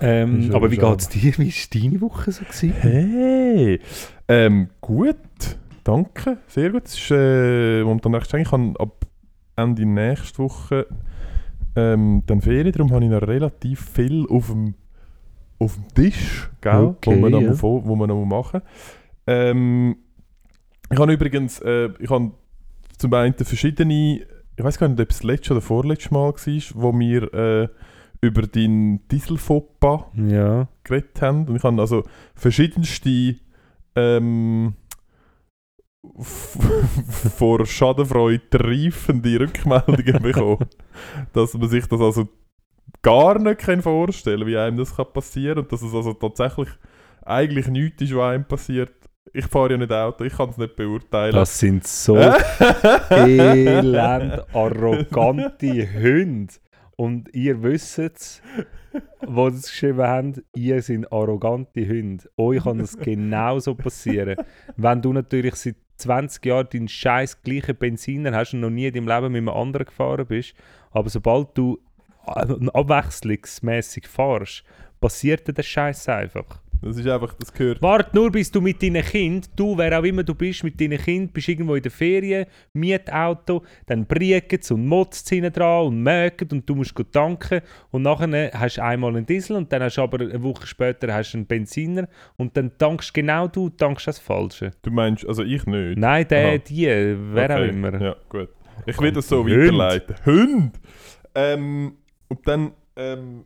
Ähm, Ist aber wie geht es dir? Wie war deine Woche so? Gewesen? Hey! Ähm, gut, danke, sehr gut. Es ist äh, momentan recht streng. Ich habe ab Ende nächste Woche ähm, dann Ferien, darum habe ich noch relativ viel auf dem, auf dem Tisch, gell? Okay, wo, man noch ja. vor- wo man noch machen ähm, Ich habe übrigens, äh, ich habe zum einen verschiedene, ich weiß gar nicht, ob es das letzte oder vorletzte Mal war, wo wir äh, über deinen Dieselfoppa Ja. geredet haben. Und ich habe also verschiedenste ähm, vor Schadenfreude triefende Rückmeldungen bekommen. dass man sich das also gar nicht kann vorstellen kann, wie einem das kann passieren und dass es also tatsächlich eigentlich nichts ist, was einem passiert. Ich fahre ja nicht Auto, ich kann es nicht beurteilen. Das sind so elend arrogante Hunde. Und ihr wisst es, die das geschrieben haben, ihr seid arrogante Hunde. Euch kann das genauso passieren. Wenn du natürlich seit 20 Jahren deinen scheiß gleichen Benziner hast und noch nie in deinem Leben mit einem anderen gefahren bist, aber sobald du äh, abwechslungsmäßig fahrst, passiert dir der Scheiß einfach. Das ist einfach, das gehört. Warte nur, bis du mit deinen Kind, du, wer auch immer du bist, mit deinen Kind, bist irgendwo in der Ferien, Mietauto, dann briegt und motzt hinten dran und mögt und du musst gut tanken und nachher hast du einmal einen Diesel und dann hast du aber eine Woche später hast einen Benziner und dann tankst genau du, tankst das Falsche. Du meinst, also ich nicht. Nein, der, Aha. die, wer auch Okay, immer. Ja, gut. Ich will das so Hund. weiterleiten. Hund! Ähm, und dann, ähm,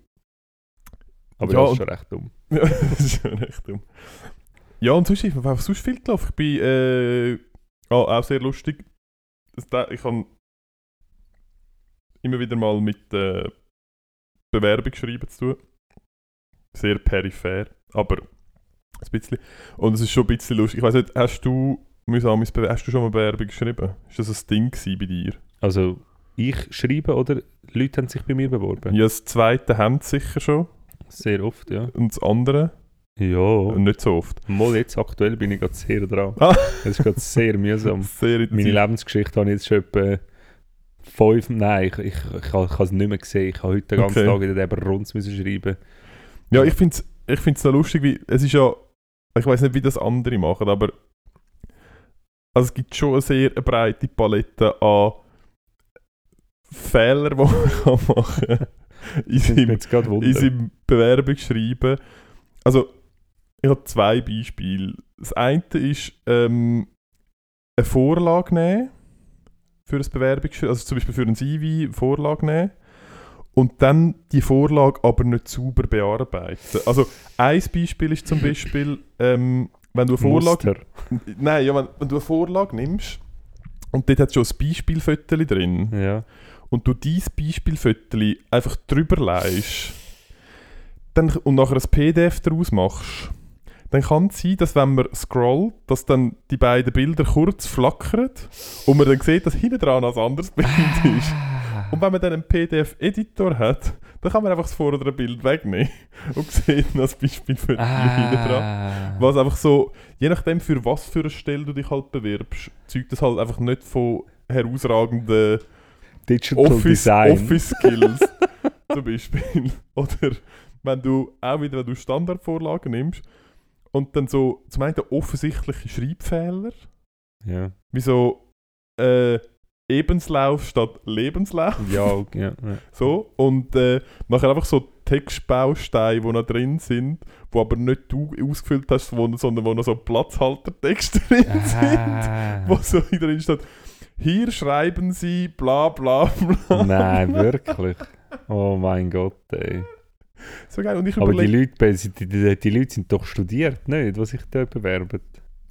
Aber Ja, das ist schon recht dumm. Ja, das ist schon recht dumm. Ja, und sonst ist mir einfach sonst viel gelaufen. Ich bin, äh, ah, auch sehr lustig. Ich habe immer wieder mal mit äh, Bewerbung schreiben zu tun. Sehr peripher, aber ein bisschen. Und es ist schon ein bisschen lustig. Ich weiß nicht, hast du, hast du schon mal Bewerbung geschrieben? Ist das ein Ding bei dir? Also, ich schreibe oder Leute haben sich bei mir beworben? Ja, das zweite haben sie sicher schon. Sehr oft, ja. Und das andere Ja. nicht so oft. Mal jetzt aktuell bin ich gerade sehr dran. Ah. Es ist gerade sehr mühsam. Sehr Meine. Lebensgeschichte habe ich jetzt schon etwa fünf... Nein, ich, ich, ich, habe es nicht mehr gesehen. Ich habe heute den ganzen Okay. Tag wieder eben Runz müssen schreiben. Ja, ich finde es ich find's noch lustig, wie es ist ja, ich weiß nicht, wie das andere machen, aber also es gibt schon eine sehr breite Palette an Fehlern, die man kann machen kann in seinem, in seinem Bewerbungsschreiben. Also, ich habe zwei Beispiele. Das eine ist, ähm, eine Vorlage nehmen für ein Bewerbungsschreiben, also zum Beispiel für ein CV eine Vorlage nehmen und dann die Vorlage aber nicht sauber bearbeiten. Also ein Beispiel ist zum Beispiel, ähm, wenn du eine Vorlage, Muster. nein, ja, wenn, wenn du eine Vorlage nimmst und dort hat schon ein Beispielfoto drin Ja. Und du dieses Beispielfoto einfach drüber leist dann, und nachher ein PDF daraus machst, dann kann es sein, dass wenn man scrollt, dass dann die beiden Bilder kurz flackern und man dann sieht, dass hinten dran ein anderes Bild ist. Und wenn man dann einen PDF-Editor hat, dann kann man einfach das vordere Bild wegnehmen und sieht das Beispielfoto hinten dran. Ah. Was einfach so, je nachdem für was für eine Stelle du dich halt bewirbst, zeugt das halt einfach nicht von herausragenden Digital Office, Design. Office Skills zum Beispiel. Oder wenn du auch wieder wenn du Standardvorlagen nimmst und dann so zum einen offensichtliche Schreibfehler, Ja. wie so äh, Ebenslauf statt Lebenslauf, Ja, okay, ja, ja. so und äh, nachher einfach so Textbausteine, die noch drin sind, wo aber nicht du ausgefüllt hast, wo, sondern wo noch so Platzhaltertexte drin sind Ah. wo so drin steht, hier schreiben Sie bla bla bla. Nein, wirklich. Oh mein Gott, ey. So geil. Und ich Aber die Leute, die, die, die Leute sind doch studiert, nicht? Was sich da bewerben.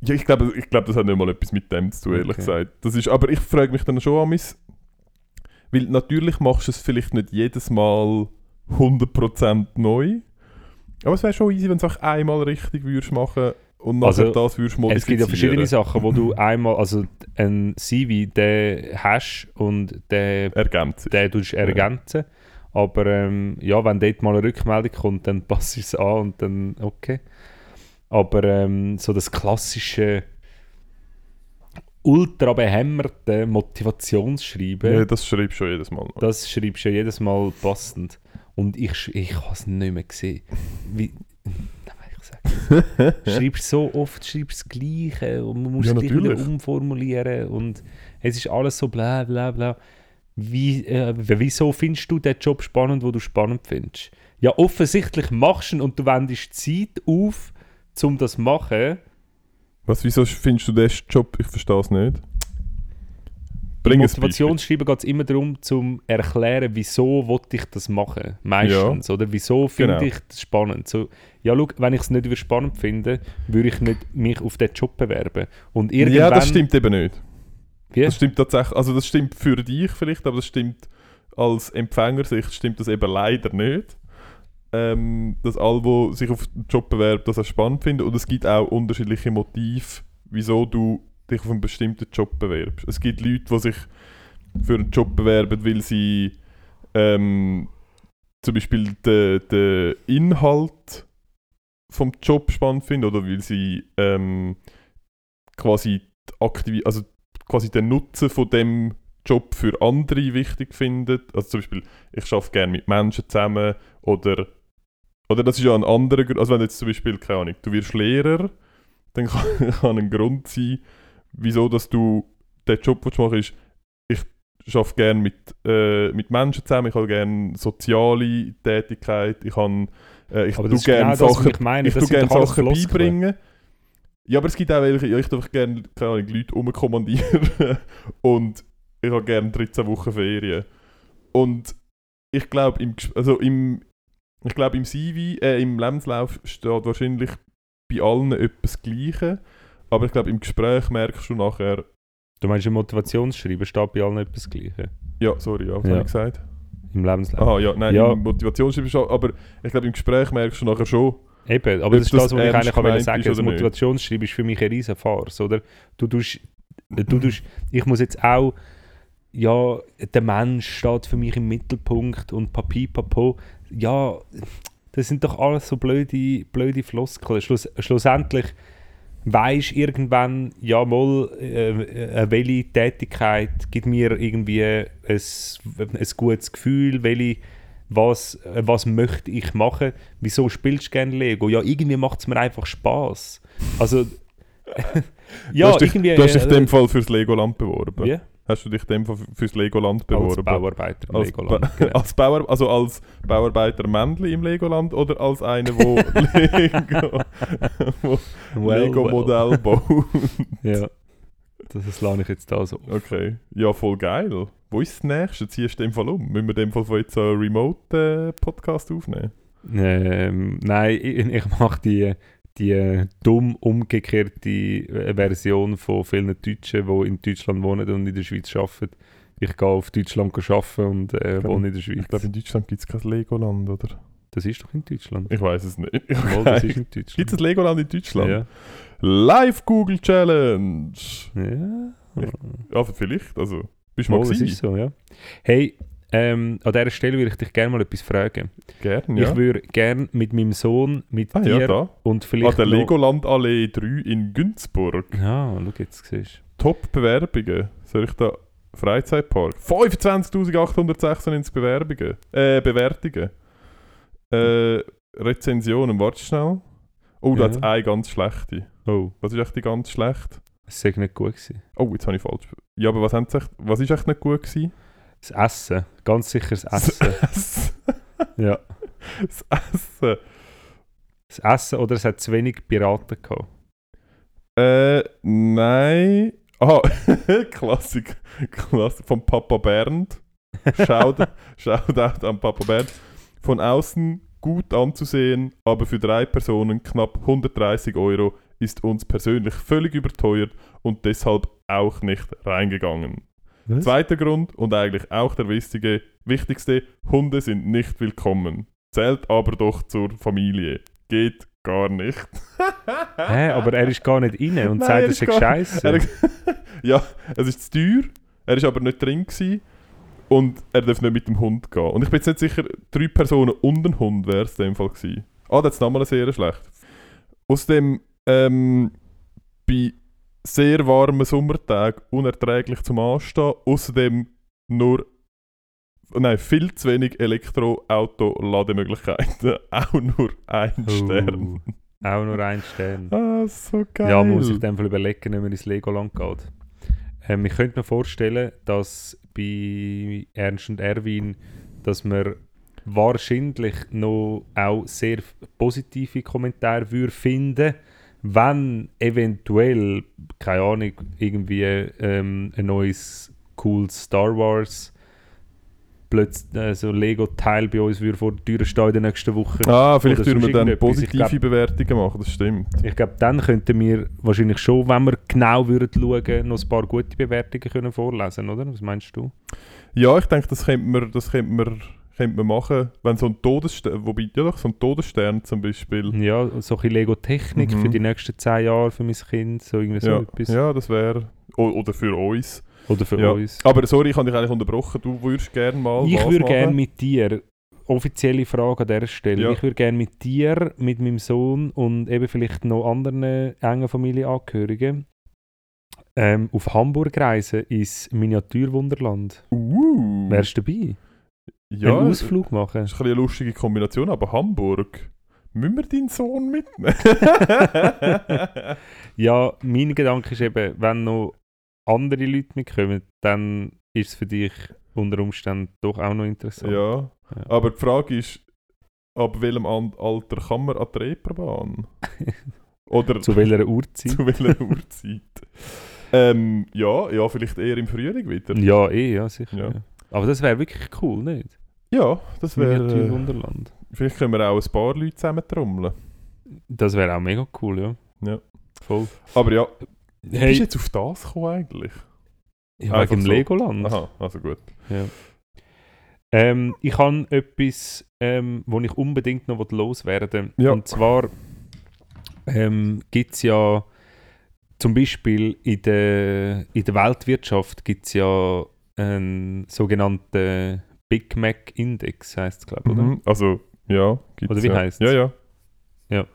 ja, ich glaube, ich glaub, das hat nicht mal etwas mit dem zu tun, ehrlich Okay. gesagt. Das ist, aber ich frage mich dann schon an Weil natürlich machst du es vielleicht nicht jedes Mal 100% neu. Aber es wäre schon easy, wenn du es auch einmal richtig würdest machen und nachher Also, das würdest modifizieren. Es gibt ja verschiedene Sachen, wo du einmal, also ein CV, den hast und den, Ergänzt. den tust du ergänzen. Aber ähm, ja, wenn dort mal eine Rückmeldung kommt, dann passt es an und dann okay. Aber ähm, so das klassische ultra behämmerte Motivationsschreiben, Ja, das schreibst du schon jedes Mal. das schreibst du ja jedes Mal passend. Und ich, ich habe es nicht mehr gesehen. Wie, Nein, ich sage schreibst so oft schreibst das Gleiche und man muss Ja, gleich wieder umformulieren und es ist alles so bla bla bla. Wie, äh, wieso findest du den Job spannend, wo du spannend findest? Ja, offensichtlich machst du ihn und du wendest Zeit auf, um das zu machen. Was, wieso findest du den Job? Ich verstehe es nicht. Bring. Motivationsschreiben geht es immer darum, zu erklären, wieso wollte ich das machen. Meistens. Oder wieso finde Genau. ich das spannend. So, ja, schau, wenn ich es nicht spannend finde, würde ich nicht mich auf den Job bewerben. Und irgendwann... Ja, das stimmt eben nicht. Wie? Das stimmt tatsächlich, also das stimmt für dich vielleicht, aber das stimmt als Empfängersicht stimmt das eben leider nicht. Ähm, dass alle, die sich auf den Job bewerben, das auch spannend finden. Und es gibt auch unterschiedliche Motive, wieso du dich auf einen bestimmten Job bewerbst. Es gibt Leute, die sich für einen Job bewerben, weil sie ähm, zum Beispiel den, den Inhalt vom Job spannend finden oder weil sie ähm, quasi die Aktivi also quasi den Nutzen von dem Job für andere wichtig finden. Also zum Beispiel, ich arbeite gerne mit Menschen zusammen oder oder das ist ja ein anderer Grund, also wenn jetzt zum Beispiel, keine Ahnung, du wirst Lehrer, dann kann, kann ein Grund sein, wieso dass du den Job, den du machst, ist, ich arbeite gerne mit, äh, mit Menschen zusammen, ich habe gerne soziale Tätigkeit, ich, habe, äh, ich tue ist genau gerne das, Sachen ich meine. ich tue gerne Sachen beibringen. Ja, aber es gibt auch welche, ja, ich tue gerne, keine Ahnung, Leute umkommandieren und ich habe gerne 13 Wochen Ferien. Und ich glaube, im, also im, ich glaube, im CV, äh, im Lebenslauf steht wahrscheinlich bei allen etwas Gleiche. Aber ich glaube, im Gespräch merkst du nachher, Du meinst, im Motivationsschreiben steht bei allen etwas Gleiche. ja, sorry, ja, was Ja. habe ich gesagt? Im Lebenslauf. Aha, ja, nein, Ja. im Motivationsschreiben schon, aber ich glaube, im Gespräch merkst du nachher schon, Eben, aber das ist das was ich eigentlich auch sagen wollte. Das. Motivationsschreiben ist für mich eine riesen Farce, oder? Du tust, du tust, ich muss jetzt auch, ja, der Mensch steht für mich im Mittelpunkt und Papi, Papo, ja, das sind doch alles so blöde, blöde Floskeln. Schluss, schlussendlich weisst irgendwann, ja mal, äh, äh, welche Tätigkeit gibt mir irgendwie ein, ein gutes Gefühl, welche was, äh, was möchte ich machen? Wieso spielst du gerne Lego? Ja, irgendwie macht es mir einfach Spaß. Also, ja, du hast dich, irgendwie. du hast dich in äh, dem Fall fürs Legoland beworben. wie? Hast du dich dem fürs Legoland Als beworben? Bauarbeiter im Als, Legoland. Ba- genau. als Bauer, also als Bauarbeiter Männli im Legoland oder als einer, wo Lego, wo Well, Lego well. Modell baut? Ja. Das, das lade ich jetzt da so. Okay, ja voll geil. Wo ist das nächste? Ziehst du dem Fall um? Müssen wir dem Fall von jetzt einen Remote-Podcast aufnehmen? Ähm, nein, ich, ich mache die, die dumm umgekehrte äh, Version von vielen Deutschen, die in Deutschland wohnen und in der Schweiz arbeiten. Ich gehe auf Deutschland arbeiten und äh, Ich glaub, wohne in der Schweiz. Ich glaube, in Deutschland gibt es kein Legoland, oder? das ist doch in Deutschland. Ich weiß es nicht. Mal, das ist in Gibt es Deutschland. ein Legoland in Deutschland? Ja. Live Google Challenge! ja. Ja, vielleicht. Also, bist du mal Mal, das ist so, ja. Hey, ähm, an dieser Stelle würde ich dich gerne mal etwas fragen. Gerne, ja. Ich würde gerne mit meinem Sohn, mit ah, dir ja, und An vielleicht der noch... Legoland Allee 3 in Günzburg. Ja, schau jetzt, siehst Top-Bewerbungen. Soll ich da... Freizeitpark. 25.896 Bewerbungen. Äh, Bewertungen. Äh, Rezensionen. Warte schnell. Oh, da Ja. hat es eine ganz schlechte. Oh, Was ist echt die ganz schlecht? es sei nicht gut gewesen. Oh, jetzt habe ich falsch. Ja, aber was, haben sie echt, was ist echt nicht gut gewesen? Das Essen, ganz sicher das Essen. Das ja. das Essen. Das Essen oder es hat zu wenig Piraten gehabt. Äh, nein. Ah, Klassik. Klassik von Papa Bernd. Schaut, Shoutout an Papa Bernd. Von außen gut anzusehen, aber für drei Personen knapp 130 Euro ist uns persönlich völlig überteuert und deshalb auch nicht reingegangen. Was? Zweiter Grund und eigentlich auch der wichtige, wichtigste, Hunde sind nicht willkommen. Zählt aber doch zur Familie. Geht gar nicht. Hä, aber er ist gar nicht rein und Nein, sagt, er es ist scheiße. Er, ja, es ist zu teuer. Er ist aber nicht drin gewesen. Und er darf nicht mit dem Hund gehen. Und ich bin jetzt nicht sicher, drei Personen und ein Hund wäre es in dem Fall gewesen. Ah, das ist nochmal sehr schlecht. Außerdem, ähm, bei sehr warmen Sommertagen unerträglich zum Anstehen. Außerdem nur, nein, viel zu wenig Elektroauto-Lademöglichkeiten. Auch nur ein Stern. Auch nur ein Stern. Ah, so geil. Ja, man muss sich in dem Fall überlegen, wenn man ins Legoland geht. Ähm, ich könnte mir vorstellen, dass bei Ernst und Erwin, dass man wahrscheinlich noch auch sehr positive Kommentare würde finden, wenn eventuell, keine Ahnung, irgendwie ähm, ein neues cooles Star Wars plötzlich äh, so Lego-Teil bei uns würde vor der Tür stehen in den nächsten Wochen. Ah, vielleicht würden wir dann positive glaub- Bewertungen machen, das stimmt. Ich glaube, dann könnten wir wahrscheinlich schon, wenn wir genau würden schauen, noch ein paar gute Bewertungen können vorlesen, oder? Was meinst du? Ja, ich denke, das könnte man, das könnte man, könnte man machen, wenn so ein Todesstern, wobei, ja doch, so ein Todesstern zum Beispiel. Ja, so ein Lego-Technik Mhm. für die nächsten zehn Jahre für mein Kind, so irgendwie so Ja, etwas. ja, das wäre, oder für uns. Oder für Ja. uns. Aber sorry, ich habe dich eigentlich unterbrochen, du würdest gerne mal ich würde gerne mit dir, offizielle Frage an dieser Stelle, Ja. ich würde gerne mit dir, mit meinem Sohn und eben vielleicht noch anderen engen Familienangehörigen ähm, auf Hamburg reisen ins Miniaturwunderland. Uh, Wärst du dabei? Ja, Einen das ist Ausflug machen? ein bisschen eine lustige Kombination, aber Hamburg, müssen wir deinen Sohn mitnehmen? Ja, mein Gedanke ist eben, wenn noch andere Leute mitkommen, dann ist es für dich unter Umständen doch auch noch interessant. ja, Ja. aber die Frage ist, ab welchem Alter kann man an die Reeperbahn? Oder Zu welcher Uhrzeit? zu welcher Uhrzeit? ähm, ja, ja, vielleicht eher im Frühling wieder. ja, eh, ja, sicher. Ja. Aber das wäre wirklich cool, nicht? Ja, das wäre. Äh, Wunderland. vielleicht können wir auch ein paar Leute zusammen trommeln. Das wäre auch mega cool, ja. Ja. Voll. Aber ja, wie bist Hey, du jetzt auf das gekommen eigentlich? ja, einfach wegen so. Legoland. Aha, also gut. Ja. Ähm, ich habe etwas, ähm, wo ich unbedingt noch loswerden will. Ja. Und zwar ähm, gibt es ja zum Beispiel in der, in der Weltwirtschaft gibt es ja einen sogenannten Big Mac Index, heißt es, glaube ich, oder? Mhm. Also, ja. Gibt's Oder wie ja. heisst's? Ja, ja.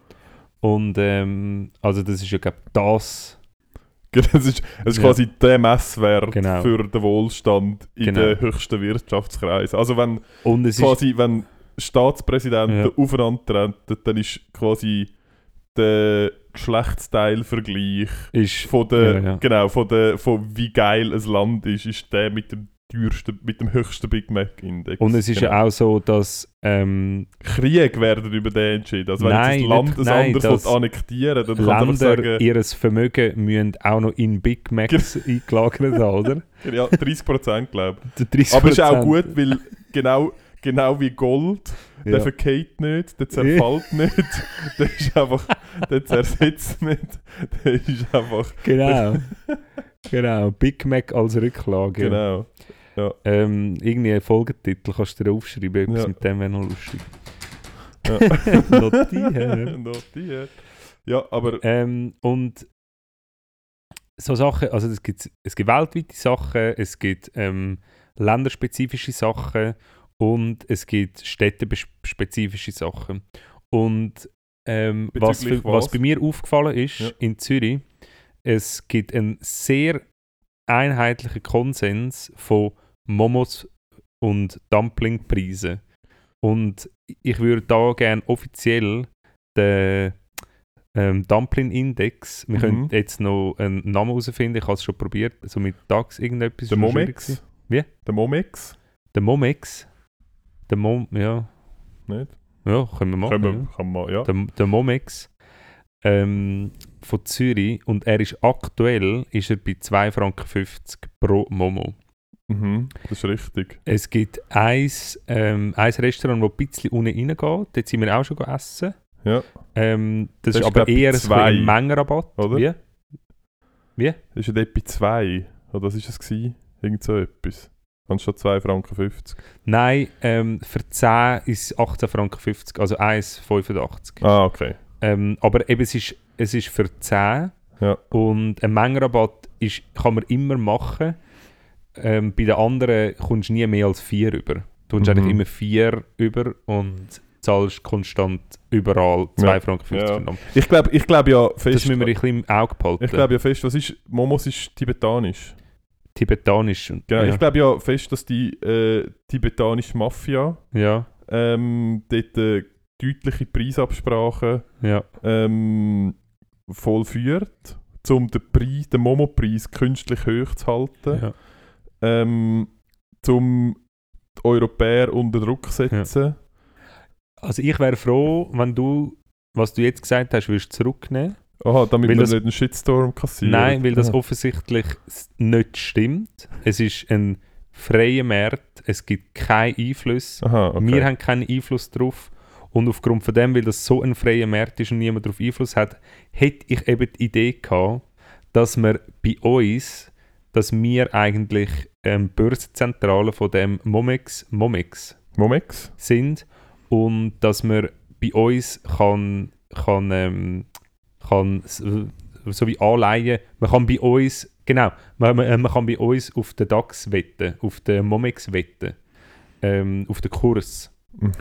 Und ähm, also das ist ja, glaube ich, das. Das ist, das ist Ja. quasi der Messwert Genau. für den Wohlstand in Genau. den höchsten Wirtschaftskreisen. Also wenn es quasi, wenn Staatspräsidenten Ja. aufeinander treten, dann ist quasi der Geschlechtsteilvergleich ist von der, Ja, ja. genau, von der, von wie geil ein Land ist, ist der mit dem teuersten, mit dem höchsten Big Mac Index. und es ist genau. ja auch so, dass ähm, Krieg werden über den entschieden. Also wenn Nein, ein Land ein anderes das- will annektieren dann kann man Länder sagen, ihr Vermögen müssen auch noch in Big Macs eingelagert haben, oder? ja, 30% glaube ich. Der 30%. Aber es ist auch gut, weil genau, genau wie Gold, der Ja. verkehrt nicht, der zerfällt nicht, der ist einfach, der zersetzt nicht, der ist einfach, Genau. genau. Big Mac als Rücklage. genau. Ähm, irgendwie einen Folgetitel kannst du dir aufschreiben, etwas Ja. mit dem wäre noch lustig. Ja. Notieren. Notiert. Ja, aber Ähm, und so Sachen, also es gibt, es gibt weltweite Sachen, es gibt ähm, länderspezifische Sachen und es gibt städtespezifische Sachen. Und ähm, was, für, was was? bei mir aufgefallen ist Ja. in Zürich, es gibt einen sehr einheitlichen Konsens von Momos und Dumplingpreisen. Und ich würde da gerne offiziell den ähm, Dumpling-Index, wir Mhm. können jetzt noch einen Namen herausfinden, ich habe es schon probiert, so mit DAX irgendetwas. der Momex. Wie? der Momex, Der Momex. Der Mom, ja. nicht? Ja, können wir machen. Können wir, kann man, ja. ja. Der, der Momex ähm, von Zürich und er ist aktuell ist er bei 2,50 Franken pro Momo. Mhm, das ist richtig. Es gibt eins, ähm, ein Restaurant, das ein bisschen unten reingeht. Dort sind wir auch schon essen. Ja. Ähm, das, Das ist aber eher zwei, ein Mengenrabatt. oder? Wie? Wie? Das ist ja dort bei 2, oder was ist das gewesen? Irgend so etwas. Anstatt 2,50 Franken. Nein, ähm, für 10 ist 18,50 Franken, also 1,85. Ah, okay. Ähm, aber eben, es ist, es ist für 10 Ja. und ein Mengenrabatt ist, kann man immer machen. Ähm, bei den anderen kommst du nie mehr als 4 über. Du kommst Mhm. eigentlich immer 4 über und zahlst konstant überall 2,50 Ja. Franken Ja. Ich glaube ich glaub ja Das fest... müssen wir ein bisschen im Auge behalten. ich glaube ja fest, was ist... Momos ist tibetanisch. Tibetanisch. und- Genau, ja. ich glaube ja fest, dass die äh, tibetanische Mafia ja, ähm, dort äh, deutliche Preisabsprachen ja, ähm, vollführt, um den Preis, den Momo-Preis künstlich hoch zu halten, ja. Ähm, um die Europäer unter Druck setzen. Also ich wäre froh, wenn du, was du jetzt gesagt hast, würdest zurücknehmen. Aha, damit Weil wir das- nicht einen Shitstorm kassieren. Nein, weil das Aha. offensichtlich nicht stimmt. Es ist ein freier Markt, es gibt keinen Einfluss. Aha, okay. Wir haben keinen Einfluss drauf. Und aufgrund von dem, weil das so ein freier Markt ist und niemand darauf Einfluss hat, hätte ich eben die Idee gehabt, dass wir bei uns, dass wir eigentlich ähm, Börsenzentrale von dem Momex, Momex Momex? sind und dass man bei uns kann, kann, ähm, kann s- so wie anleihen, man kann bei uns, genau, man, man, man kann bei uns auf den DAX wetten, auf den Momex wetten, ähm, auf den Kurs.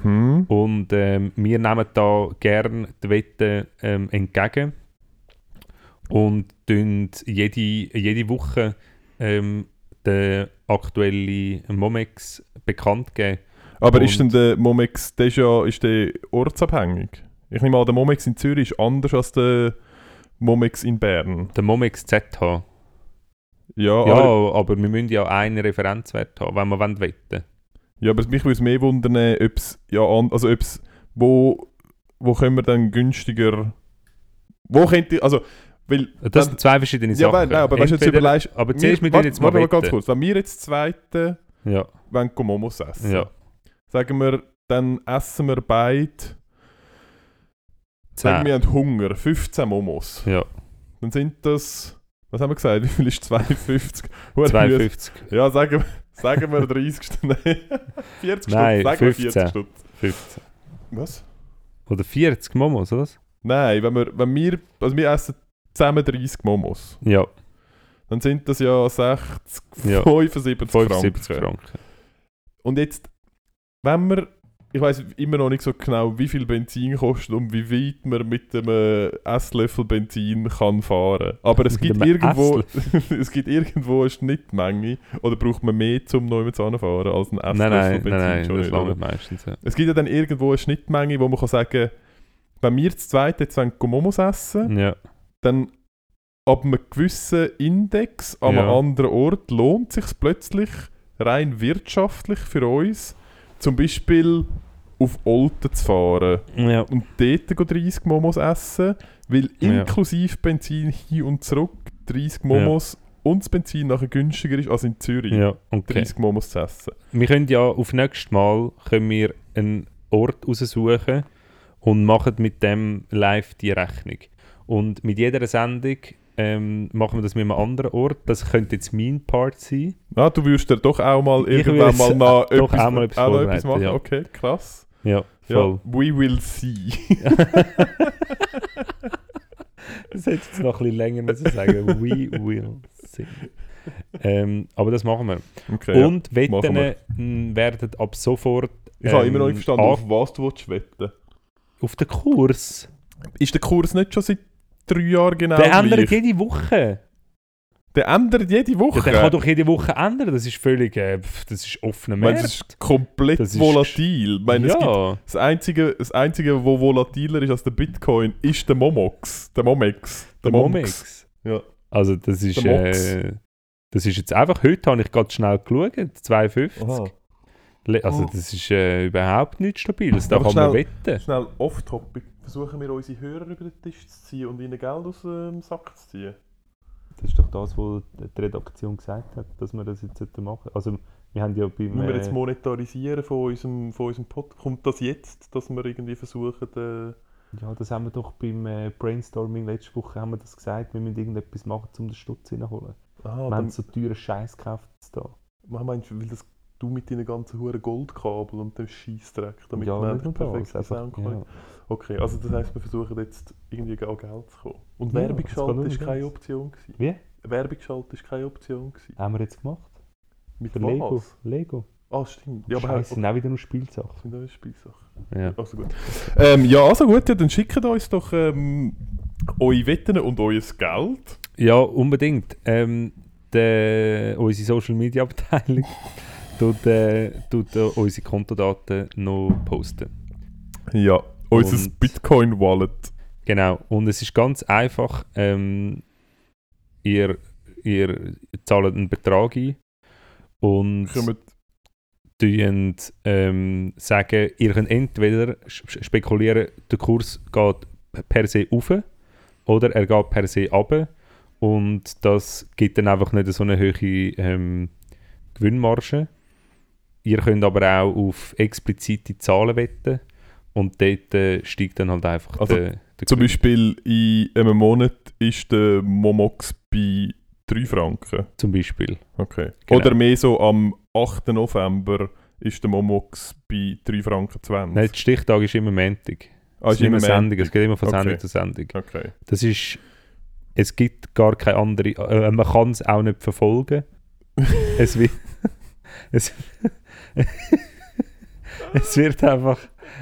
Mhm. Und ähm, wir nehmen da gerne die Wette ähm, entgegen und tun jede, jede Woche ähm, den aktuellen Momex bekannt geben. Aber Und- ist denn der Momex, der ist ja ist der ortsabhängig? Ich nehme an, der Momex in Zürich ist anders als der Momex in Bern. Der Momex ZH. Ja, Ja, aber, aber wir müssen ja einen Referenzwert haben, wenn wir wollen wetten ja, aber mich würde es mehr wundern, ob es, ja, also ob es, wo, wo können wir dann günstiger, wo könnte, also, weil, Das dann- sind zwei verschiedene ja, Sachen. weil, nein, aber weißt du, jetzt Entweder- überlegst, Aber wir- zuerst mit dir jetzt mal mal ganz kurz, wenn wir jetzt zweite Ja, wollen Momos essen, ja. sagen wir, dann essen wir beide, sagen wir, haben Hunger, 15 Momos. Ja, Dann sind das, was haben wir gesagt, wie viel ist 52? Hure müde. 52, Ja, sagen, wir- sagen wir 30 Stunden. Nein, 40 Nein, Stunden. Sagen wir 15. 40 Stunden. 15. Was? Oder 40 Momos, oder? Nein, wenn wir, wenn wir, also wir essen zusammen 30 Momos, Ja, dann sind das ja 60, Ja. 75, 75 Franken. Franken. Und jetzt, wenn wir, ich weiß immer noch nicht so genau, wie viel Benzin kostet und wie weit man mit einem Esslöffel Benzin kann fahren. Aber es gibt irgendwo, es gibt irgendwo eine Schnittmenge oder braucht man mehr zum neu zu fahren als ein Nein, Esslöffel nein, Benzin? nein, nein, schon das nicht, meistens. Ja. Es gibt ja dann irgendwo eine Schnittmenge, wo man kann sagen, wenn wir das zweite jetzt Momos essen, ja, dann ab einem gewissen Index an einem Ja. anderen Ort lohnt sich plötzlich rein wirtschaftlich für uns, zum Beispiel auf Olten zu fahren ja. und dort go 30 Momos essen, weil Ja. inklusive Benzin hin und zurück 30 Momos und das Benzin nachher günstiger ist als in Zürich. ja, okay. 30 Momos zu essen. Wir können ja auf nächstes Mal können wir einen Ort raussuchen und machen mit dem live die Rechnung. Und mit jeder Sendung ähm, machen wir das mit einem anderen Ort. Das könnte jetzt mein Part sein. Ah, du würdest ja doch auch mal Ich irgendwann mal noch doch auch mal etwas auch etwas machen. ja. Okay, krass. Ja, Ja, voll. we will see. Das hätte jetzt noch ein bisschen länger müssen sagen. We will see. Ähm, aber das machen wir. Okay, Und machen Wetten wir. mh, werden ab sofort Ich habe ähm, immer noch nicht verstanden, an- auf was du willst wetten auf den Kurs. Ist der Kurs nicht schon seit drei Jahren genau der ändert gleich? jede Woche. Der ändert jede Ja, Woche? der kann doch jede Woche ändern. Das ist völlig, äh, das ist offener Markt. das ist komplett Das ist- volatil. Ich meine, ja, das Einzige, das Einzige, wo volatiler ist als der Bitcoin, ist der Momox. Der Momex. der Momex. Ja. Also das ist, Der äh, das ist jetzt einfach, heute habe ich gerade schnell geschaut, 2,50. Aha. Also Oh. das ist äh, überhaupt nicht stabil. Da Aber kann man wetten. Schnell off-topic. Versuchen wir unsere Hörer über den Tisch zu ziehen und ihnen Geld aus dem Sack zu ziehen. Das ist doch das, was die Redaktion gesagt hat, dass wir das jetzt machen Also wir haben ja beim... Müssen wir jetzt monetarisieren von unserem, von unserem Podcast? Kommt das jetzt, dass wir irgendwie versuchen, äh, ja, das haben wir doch beim äh, Brainstorming letzte Woche haben wir das gesagt, wir müssen irgendetwas machen, um den Stutz reinholen. Ah, Wir haben so teuren Scheiß gekauft da. was meinst du, weil das du mit deinen ganzen hohen Goldkabel und dem Scheissdreck, damit ja, man nicht perfekte Soundqualität ja. Okay, also das heisst, wir versuchen jetzt irgendwie an Geld zu kommen. Und Ja, Werbung schalten ist keine. Option gewesen. Wie? Werbung schalten ist keine Option gewesen. Haben wir jetzt gemacht? Mit Für? Lego. Lego. Ah, stimmt. Ja, aber Scheiße, halt, sind auch wieder nur Spielsachen. sind auch Spielsachen. Ja. Also gut. Ähm, ja, also gut, ja, dann schickt uns doch ähm, eure Wetten und euer Geld. Ja, unbedingt. Ähm, der, unsere Social Media Abteilung tut, äh, tut äh, unsere Kontodaten noch posten. Ja, unser Bitcoin-Wallet. Genau. Und es ist ganz einfach. Ähm, ihr, ihr zahlt einen Betrag ein und tun, ähm, sagen, ihr könnt entweder spekulieren, der Kurs geht per se auf oder er geht per se ab und das gibt dann einfach nicht so eine hohe ähm, Gewinnmarge. Ihr könnt aber auch auf explizite Zahlen wetten und dort äh, steigt dann halt einfach Also, der, der Zum Gewinn. Beispiel in einem Monat ist der Momox bei 3 Franken. Zum Beispiel. Okay. Genau. Oder mehr so am 8. November ist der Momox bei 3 Franken 20. Nein, der Stichtag ist immer Montag. ah, es ist immer Sendung, es geht immer von Sendung Okay. zu Sendung. Okay. Das ist. Es gibt gar keine andere. Äh, man kann es auch nicht verfolgen. es wird. Es, es wird einfach.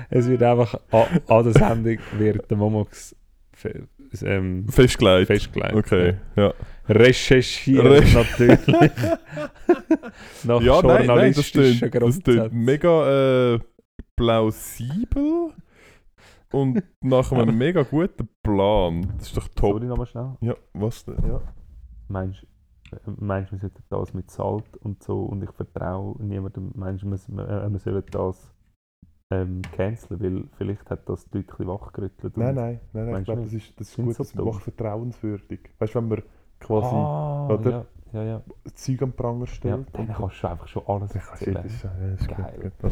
Es wird einfach an, an der Sendung wird der Momox ähm, Festgelegt. festgelegt. Okay, ja. Recherchieren Recherch- natürlich. Nach ja, nein, nein, das journalistischen klingt mega äh, plausibel und nach einem mega guten Plan. Das ist doch top. Sorry, nochmal schnell. Ja, was denn? Ja. Meinst du, wir sollten das mit Salt und so und ich vertraue niemandem, du, wir, äh, wir sollen das ähm, canceln, weil vielleicht hat das deutlich wachgerüttelt. Nein, nein, nein, nein ich glaube, das ist, das ist gut, so das macht vertrauenswürdig. Weißt du, wenn man quasi ah, oder? Ja, ja, ja. Zeug am Pranger ja stellt. dann kannst du einfach schon alles Ja, erzählen. das ist, ja, das ist Geil. gut,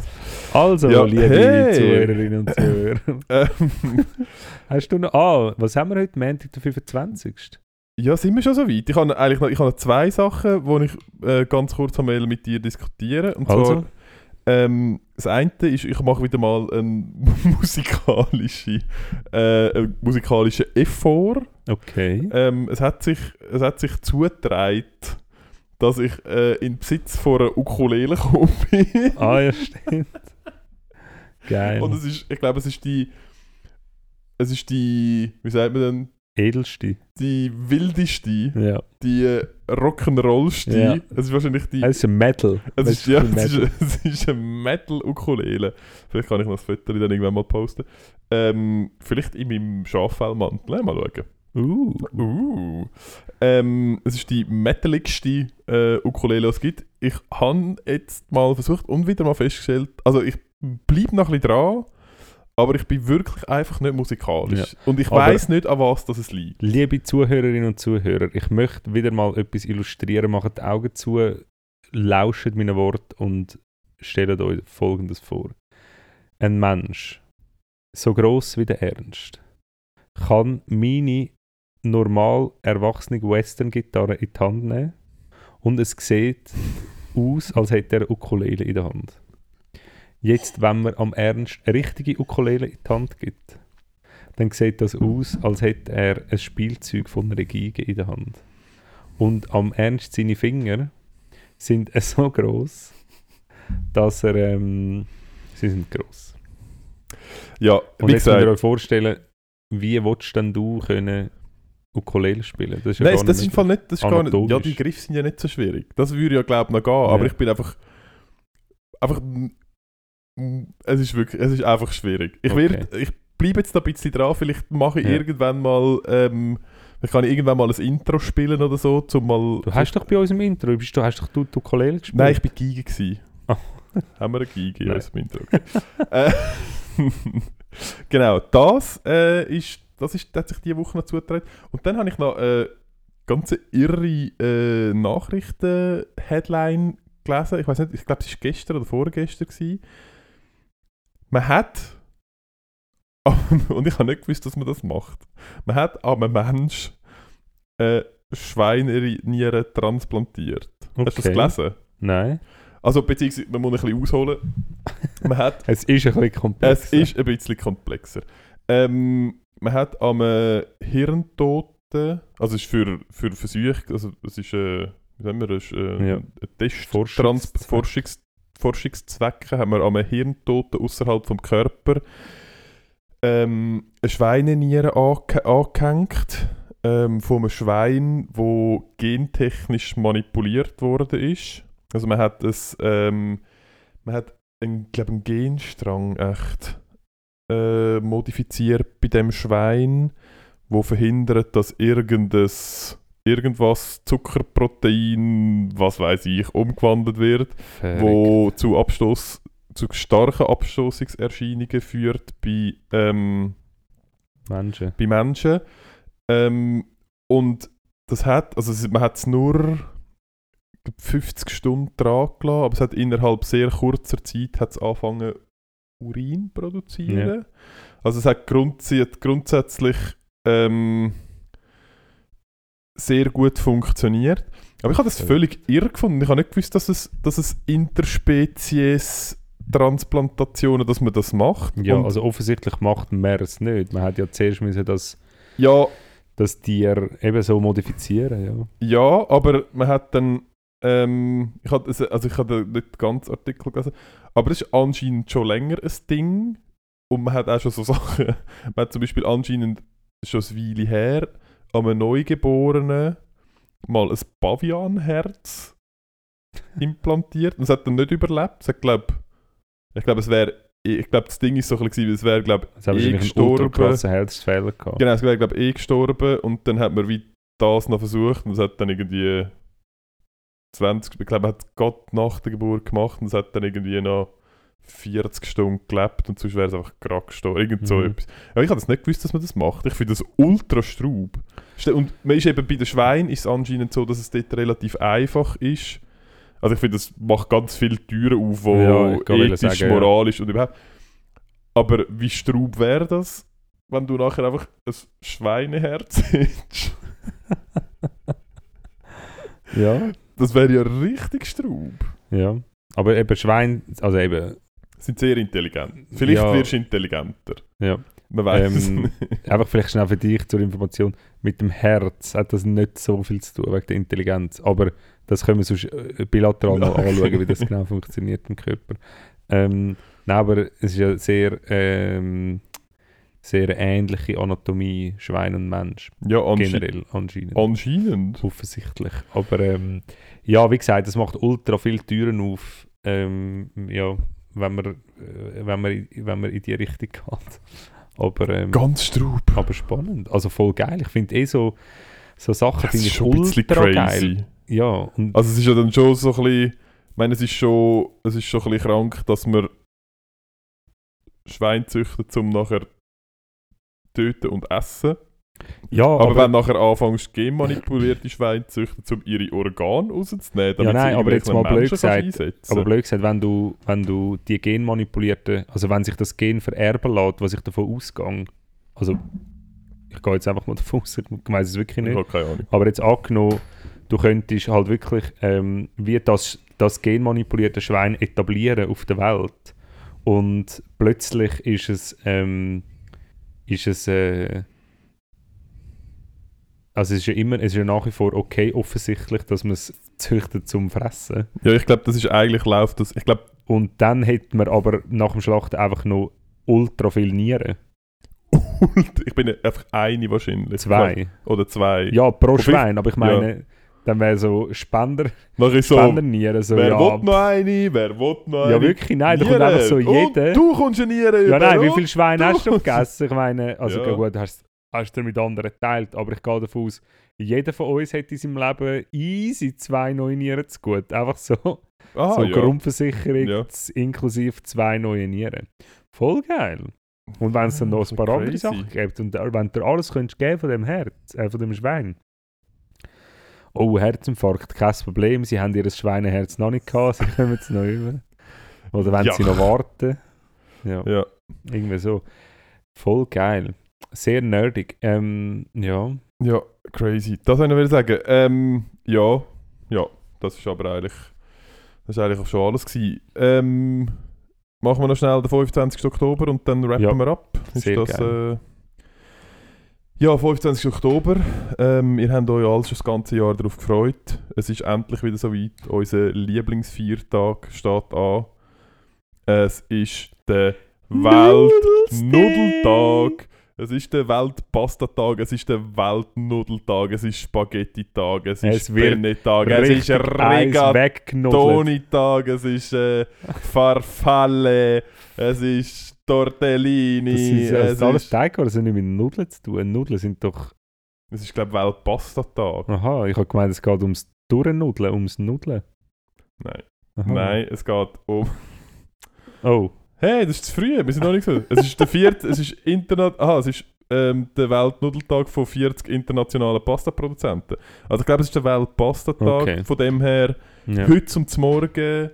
Also, Ja, liebe hey! Zuhörerinnen und Zuhörer. ähm, Hast du noch... Ah, was haben wir heute? Montag, der 25. ja, sind wir schon so weit? Ich habe eigentlich noch, ich habe noch zwei Sachen, die ich äh, ganz kurz mit dir diskutieren. Und Also? zwar, ähm, das eine ist, ich mache wieder mal einen musikalische, äh, einen musikalischen Effort. Okay. Ähm, es, hat sich, es hat sich zugetragen, dass ich äh, in Besitz von einer Ukulele gekommen bin. Ah, ja, stimmt. Geil. Und es ist, ich glaube, es ist die, es ist die, wie sagt man denn, Edelste. die wildeste, Ja. die Rock'n'Rollste. Ja. Es ist wahrscheinlich die, Es ist ein Metal. es ist, ja, ein es ist, Metal. es ist eine Metal-Ukulele. Vielleicht kann ich noch das Foto dann irgendwann mal posten. Ähm, vielleicht in meinem Schaffellmantel. Mal schauen. Uh. Uh. Ähm, es ist die metaligste äh, Ukulele, die es gibt. Ich habe jetzt mal versucht und wieder mal festgestellt, also ich bleibe noch ein bisschen dran, aber ich bin wirklich einfach nicht musikalisch. Und ich weiß nicht, an was das es liegt. Liebe Zuhörerinnen und Zuhörer, ich möchte wieder mal etwas illustrieren. Macht die Augen zu, lauscht meinen Wort und stellt euch Folgendes vor. Ein Mensch, so groß wie der Ernst, kann meine normal erwachsene Western-Gitarre in die Hand nehmen und es sieht aus, als hätte er eine Ukulele in der Hand. Jetzt, wenn man am Ernst eine richtige Ukulele in die Hand gibt, dann sieht das aus, als hätte er ein Spielzeug von einer Geige in der Hand. Und am Ernst seine Finger sind so groß, dass er ähm, sie sind groß. Ja, Und wie jetzt könnt ihr euch vorstellen, wie willst denn du können Ukulele spielen? Das ist ja nein, das ist im nicht Fall nicht, das ist gar nicht, ja, die Griffe sind ja nicht so schwierig. Das würde ja, glaube ich, noch gehen, aber Ja. ich bin einfach, einfach, es ist wirklich, es ist einfach schwierig. Ich, Okay. werd, ich bleibe jetzt da ein bisschen dran, vielleicht mache ich Ja. irgendwann mal, ähm, kann ich irgendwann mal ein Intro spielen oder so, zum mal... Du hast doch bei uns im Intro, bist du, hast doch du, du Ukulele gespielt? Nein, ich bin Geige gewesen. Ah. Haben wir eine Geige in unserem Intro? Äh, genau, das äh, ist, das ist, das hat sich diese Woche noch zugetragen. Und dann habe ich noch äh, ganz irre äh, Nachrichten-Headline gelesen. Ich weiß nicht, ich glaube, es war gestern oder vorgestern. Gewesen. Man hat, und ich habe nicht gewusst, dass man das macht, man hat an einem Mensch äh, Schweinenieren transplantiert. Hast du das Okay. gelesen? Nein. Also, beziehungsweise, man muss ein bisschen ausholen. Man hat, Es ist ein bisschen komplex. es ist ein bisschen komplexer. Ähm, man hat am äh, Hirntoten, also es ist für, für Versuche, also es ist, äh, wie sagen wir, ist, äh, Ja. ein Test, Forschungszweck. Trans Forschungs Forschungszwecke haben wir am Hirntoten außerhalb vom Körper ähm, eine Schweineniere ange angehängt ähm, von einem Schwein, wo gentechnisch manipuliert worden ist. Also man hat es, ähm, man hat einen, glaub, einen Genstrang echt äh, modifiziert bei dem Schwein, wo verhindert, dass irgendes irgendwas Zuckerprotein, was weiß ich, umgewandelt wird Verrückt. wo zu Abstoß, zu starken Abstoßungserscheinungen führt bei, ähm, Menschen. bei Menschen. Ähm, und das hat, also man hat es nur ich glaub, 50 Stunden dran gelassen, aber es hat innerhalb sehr kurzer Zeit hat's angefangen Urin produzieren. Also es hat grundsätzlich ähm, sehr gut funktioniert. Aber ich habe das völlig irre gefunden. Ich habe nicht gewusst, dass es, dass es Interspezies Transplantationen, dass man das macht. Ja, Und also offensichtlich macht man es nicht. Man hat ja zuerst müssen das, ja, das Tier eben so modifizieren. Ja. ja, aber man hat dann ähm, ich habe also ich habe nicht den ganzen Artikel gelesen, aber es ist anscheinend schon länger ein Ding und man hat auch schon so Sachen. Man hat zum Beispiel anscheinend schon eine Weile her einem Neugeborenen mal ein Pavianherz implantiert und es hat dann nicht überlebt. Es hat, glaub, ich glaube, es wäre, ich glaube, das Ding ist so ein bisschen, es wäre, glaube hat eh gestorben. Herzfehler gehabt. Genau, es wäre, glaube eh gestorben und dann hat man wie das noch versucht und es hat dann irgendwie 20, ich glaube, hat gerade nach der Geburt gemacht und es hat dann irgendwie noch 40 Stunden gelebt und sonst wäre es einfach gerade gestorben. Irgend so Mhm. etwas. Aber ich habe das nicht gewusst, dass man das macht. Ich finde das ultra straub. Und man ist eben bei den Schweinen ist es anscheinend so, dass es dort relativ einfach ist. Also ich finde, das macht ganz viele Türen auf, wo Ja, ethisch, sagen, ja. moralisch und überhaupt. Aber wie straub wäre das, wenn du nachher einfach ein Schweineherz hättest? Ja, Das wäre ja richtig straub. ja. Aber eben Schwein, also eben, Sind sehr intelligent. Vielleicht Ja. wirst du intelligenter. ja. Man weiß es Ähm, nicht. Einfach vielleicht schnell für dich zur Information. Mit dem Herz hat das nicht so viel zu tun wegen der Intelligenz. Aber das können wir sonst äh, bilateral noch anschauen, wie das genau funktioniert im Körper. Ähm, nein, aber es ist ja sehr, ähm, sehr ähnliche Anatomie Schwein und Mensch. Ja, ansche Generell anscheinend. anscheinend. Offensichtlich. Aber ähm, ja, wie gesagt, das macht ultra viele Türen auf, ähm, ja, wenn man, äh, wenn, man, in- wenn man in die Richtung geht. Aber, ähm, Ganz straub. aber spannend. Also voll geil. Ich finde eh so, so Sachen finde ich schon ein bisschen ultra crazy. geil. Ja, und Also es ist ja dann schon so ein bisschen, ich meine, es ist schon, es ist schon ein bisschen krank, dass man Schwein züchtet, um nachher töten und essen. Ja, Aber, aber, wenn du nachher anfängst, genmanipulierte Schweine zu züchten, um ihre Organe rauszunehmen, damit nein, sie aber jetzt mal blöd Menschen gesagt, kannst einsetzen aber blöd gesagt, wenn du, wenn du die genmanipulierten, also wenn sich das Gen vererben lässt, was ich davon ausgehe, also ich gehe jetzt einfach mal davon aus, ich weiß es wirklich Ich nicht. Aber jetzt angenommen, du könntest halt wirklich ähm, wie das, das genmanipulierte Schwein etablieren auf der Welt. Und plötzlich ist es, ähm, ist es, äh, also es ist ja immer, es ist ja nach wie vor okay offensichtlich, dass man es züchtet zum Fressen. Ja, ich glaube, das ist eigentlich läuft das. Ich glaube, Und dann hätte man aber nach dem Schlachten einfach noch ultra viel Nieren. ich bin einfach eine wahrscheinlich. Zwei. Oder zwei. Ja, pro Schwein, aber ich meine, dann wäre so Spender, so, Spendernieren so, wer ja, will noch eine, wer will noch eine. Ja, wirklich, nein, da kommt einfach so jeder. Und du kommst eine Niere Ja, nein, wie viele Schweine du- hast du gegessen? Ich meine, also Ja. gut, hast hast du mit anderen geteilt, aber ich gehe davon aus, jeder von uns hat in seinem Leben easy zwei neue Nieren zu gut. Einfach so, Aha, so ja. Grundversicherung Ja. inklusive zwei neue Nieren. Voll geil. Und wenn es dann noch ein paar andere Crazy. Sachen gibt und äh, wenn du alles könntest geben von dem Herz, äh, von dem Schwein. Oh, Herzinfarkt, kein Problem. Sie haben ihr Schweineherz noch nicht gehabt, sie kommen es noch über. Oder wenn Ja. sie noch warten. Ja. Ja. Irgendwie so. Voll geil. Sehr nerdig. Ähm, ja. Ja, crazy. Das wollte ich sagen. Ähm, ja, ja, das ist aber eigentlich, das ist eigentlich auch schon alles gewesen. Ähm, machen wir noch schnell den 25. Oktober und dann rappen Ja, wir ab. sehr ist das, äh, ja, 25. Oktober. Ähm, ihr habt euch alles schon das ganze Jahr darauf gefreut. Es ist endlich wieder soweit. Unser Lieblingsviertag steht an. Es ist der Weltnudeltag. Es ist der Weltpastatag, es ist der Weltnudeltag, es ist Spaghetti-Tag, es ist Es wird Penne-Tag, es ist. Rigatoni-Tag, es ist äh, Farfalle, es ist Tortellini, Das ist, das es, ist alles ist, Teig, das hat nicht mit Nudeln zu tun. Nudeln sind doch... es ist glaube ich Weltpastatag. Aha, ich habe gemeint, es geht ums Durchnudeln, ums Nudeln. Nein. Aha. Nein, es geht um... Oh, Hey, das ist zu früh, wir sind noch nicht so. Es ist der vierte, es ist interna aha, es ist ähm, der Weltnudeltag von 40 internationalen Pastaproduzenten. Also ich glaube, es ist der Weltpastatag, Okay. von dem her, ja. heute zum Morgen...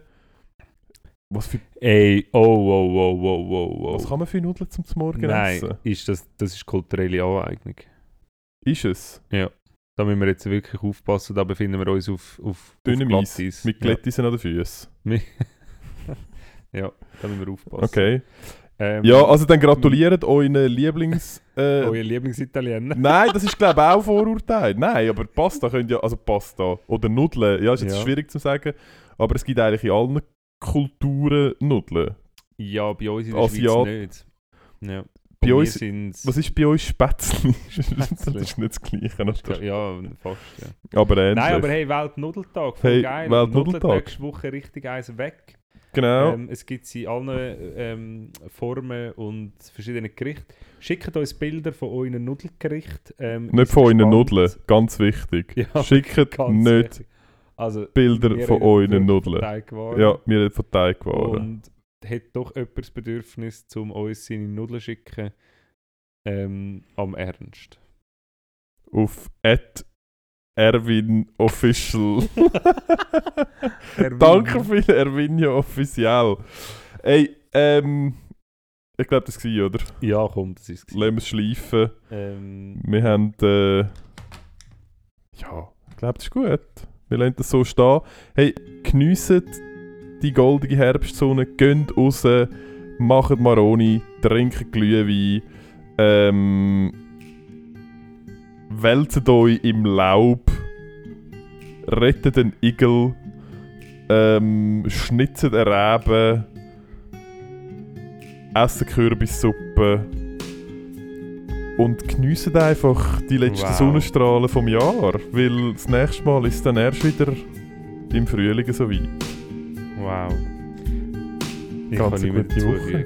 Was, für, Ey, oh, oh, oh, oh, oh, oh. was kann man für Nudeln zum Morgen Nein, essen? ist das, das ist kulturelle Aneignung. Ist es? Da müssen wir jetzt wirklich aufpassen, da befinden wir uns auf, auf, Dünnem auf Eis, Glatteis. mit Glättisen an den Füßen. Ja, da müssen wir aufpassen. Okay. Ähm, Ja, also dann gratuliert euren Lieblings... Äh, Euer Lieblingsitaliener. Nein, das ist glaube ich auch Vorurteil. Nein, aber Pasta könnt ja, also Pasta oder Nudeln, ja, ist jetzt Ja. schwierig zu sagen, aber es gibt eigentlich in allen Kulturen Nudeln. Ja, bei uns in der Asiat- Schweiz nicht. Ja. Bei uns- sind's- Was ist bei euch Spätzle? das Spätzle. ist nicht das Gleiche, oder? Ja, fast. Ja. Aber ähnlich. Nein, aber hey, Weltnudeltag, voll Hey, geil. Weltnudeltag. Nudelt nächste Woche richtig eins weg. Genau. Ähm, es gibt sie in allen ähm, Formen und verschiedenen Gerichten. Schickt uns Bilder von euren Nudelgerichten. Ähm, nicht von euren. Nudeln, ganz wichtig. Ja, Schickt ganz nicht wichtig. Also, Bilder von euren Nudeln. Ja, wir reden von Teigwaren. Und hat doch jemand das Bedürfnis, um uns seine Nudeln zu schicken, ähm, am Ernst. Auf at Erwin Official. Erwin. Danke viel, Erwinio Official. Ey, ähm. Ich glaube, das war, oder? Ja, komm, das ist es. Lassen wir es schleifen. Ähm, Wir haben. Äh, ja, ich glaube, das ist gut. Wir lassen das so stehen. Hey, geniessen die goldige Herbstsonne, geht raus, macht Maroni, trinkt Glühwein, ähm, wälzt euch im Laub, rettet den Igel, ähm, schnitzt eine Rebe, essen Kürbissuppe und geniessen einfach die letzten Wow. Sonnenstrahlen vom Jahr, weil das nächste Mal ist dann erst wieder im Frühling so weit. wow. Ich Ganz kann nicht mehr Woche.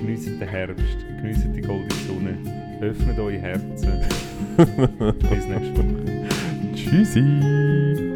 Geniessen den Herbst, geniessen die goldene Sonne, öffnet eure Herzen. Bis nächste Woche. Tschüssi!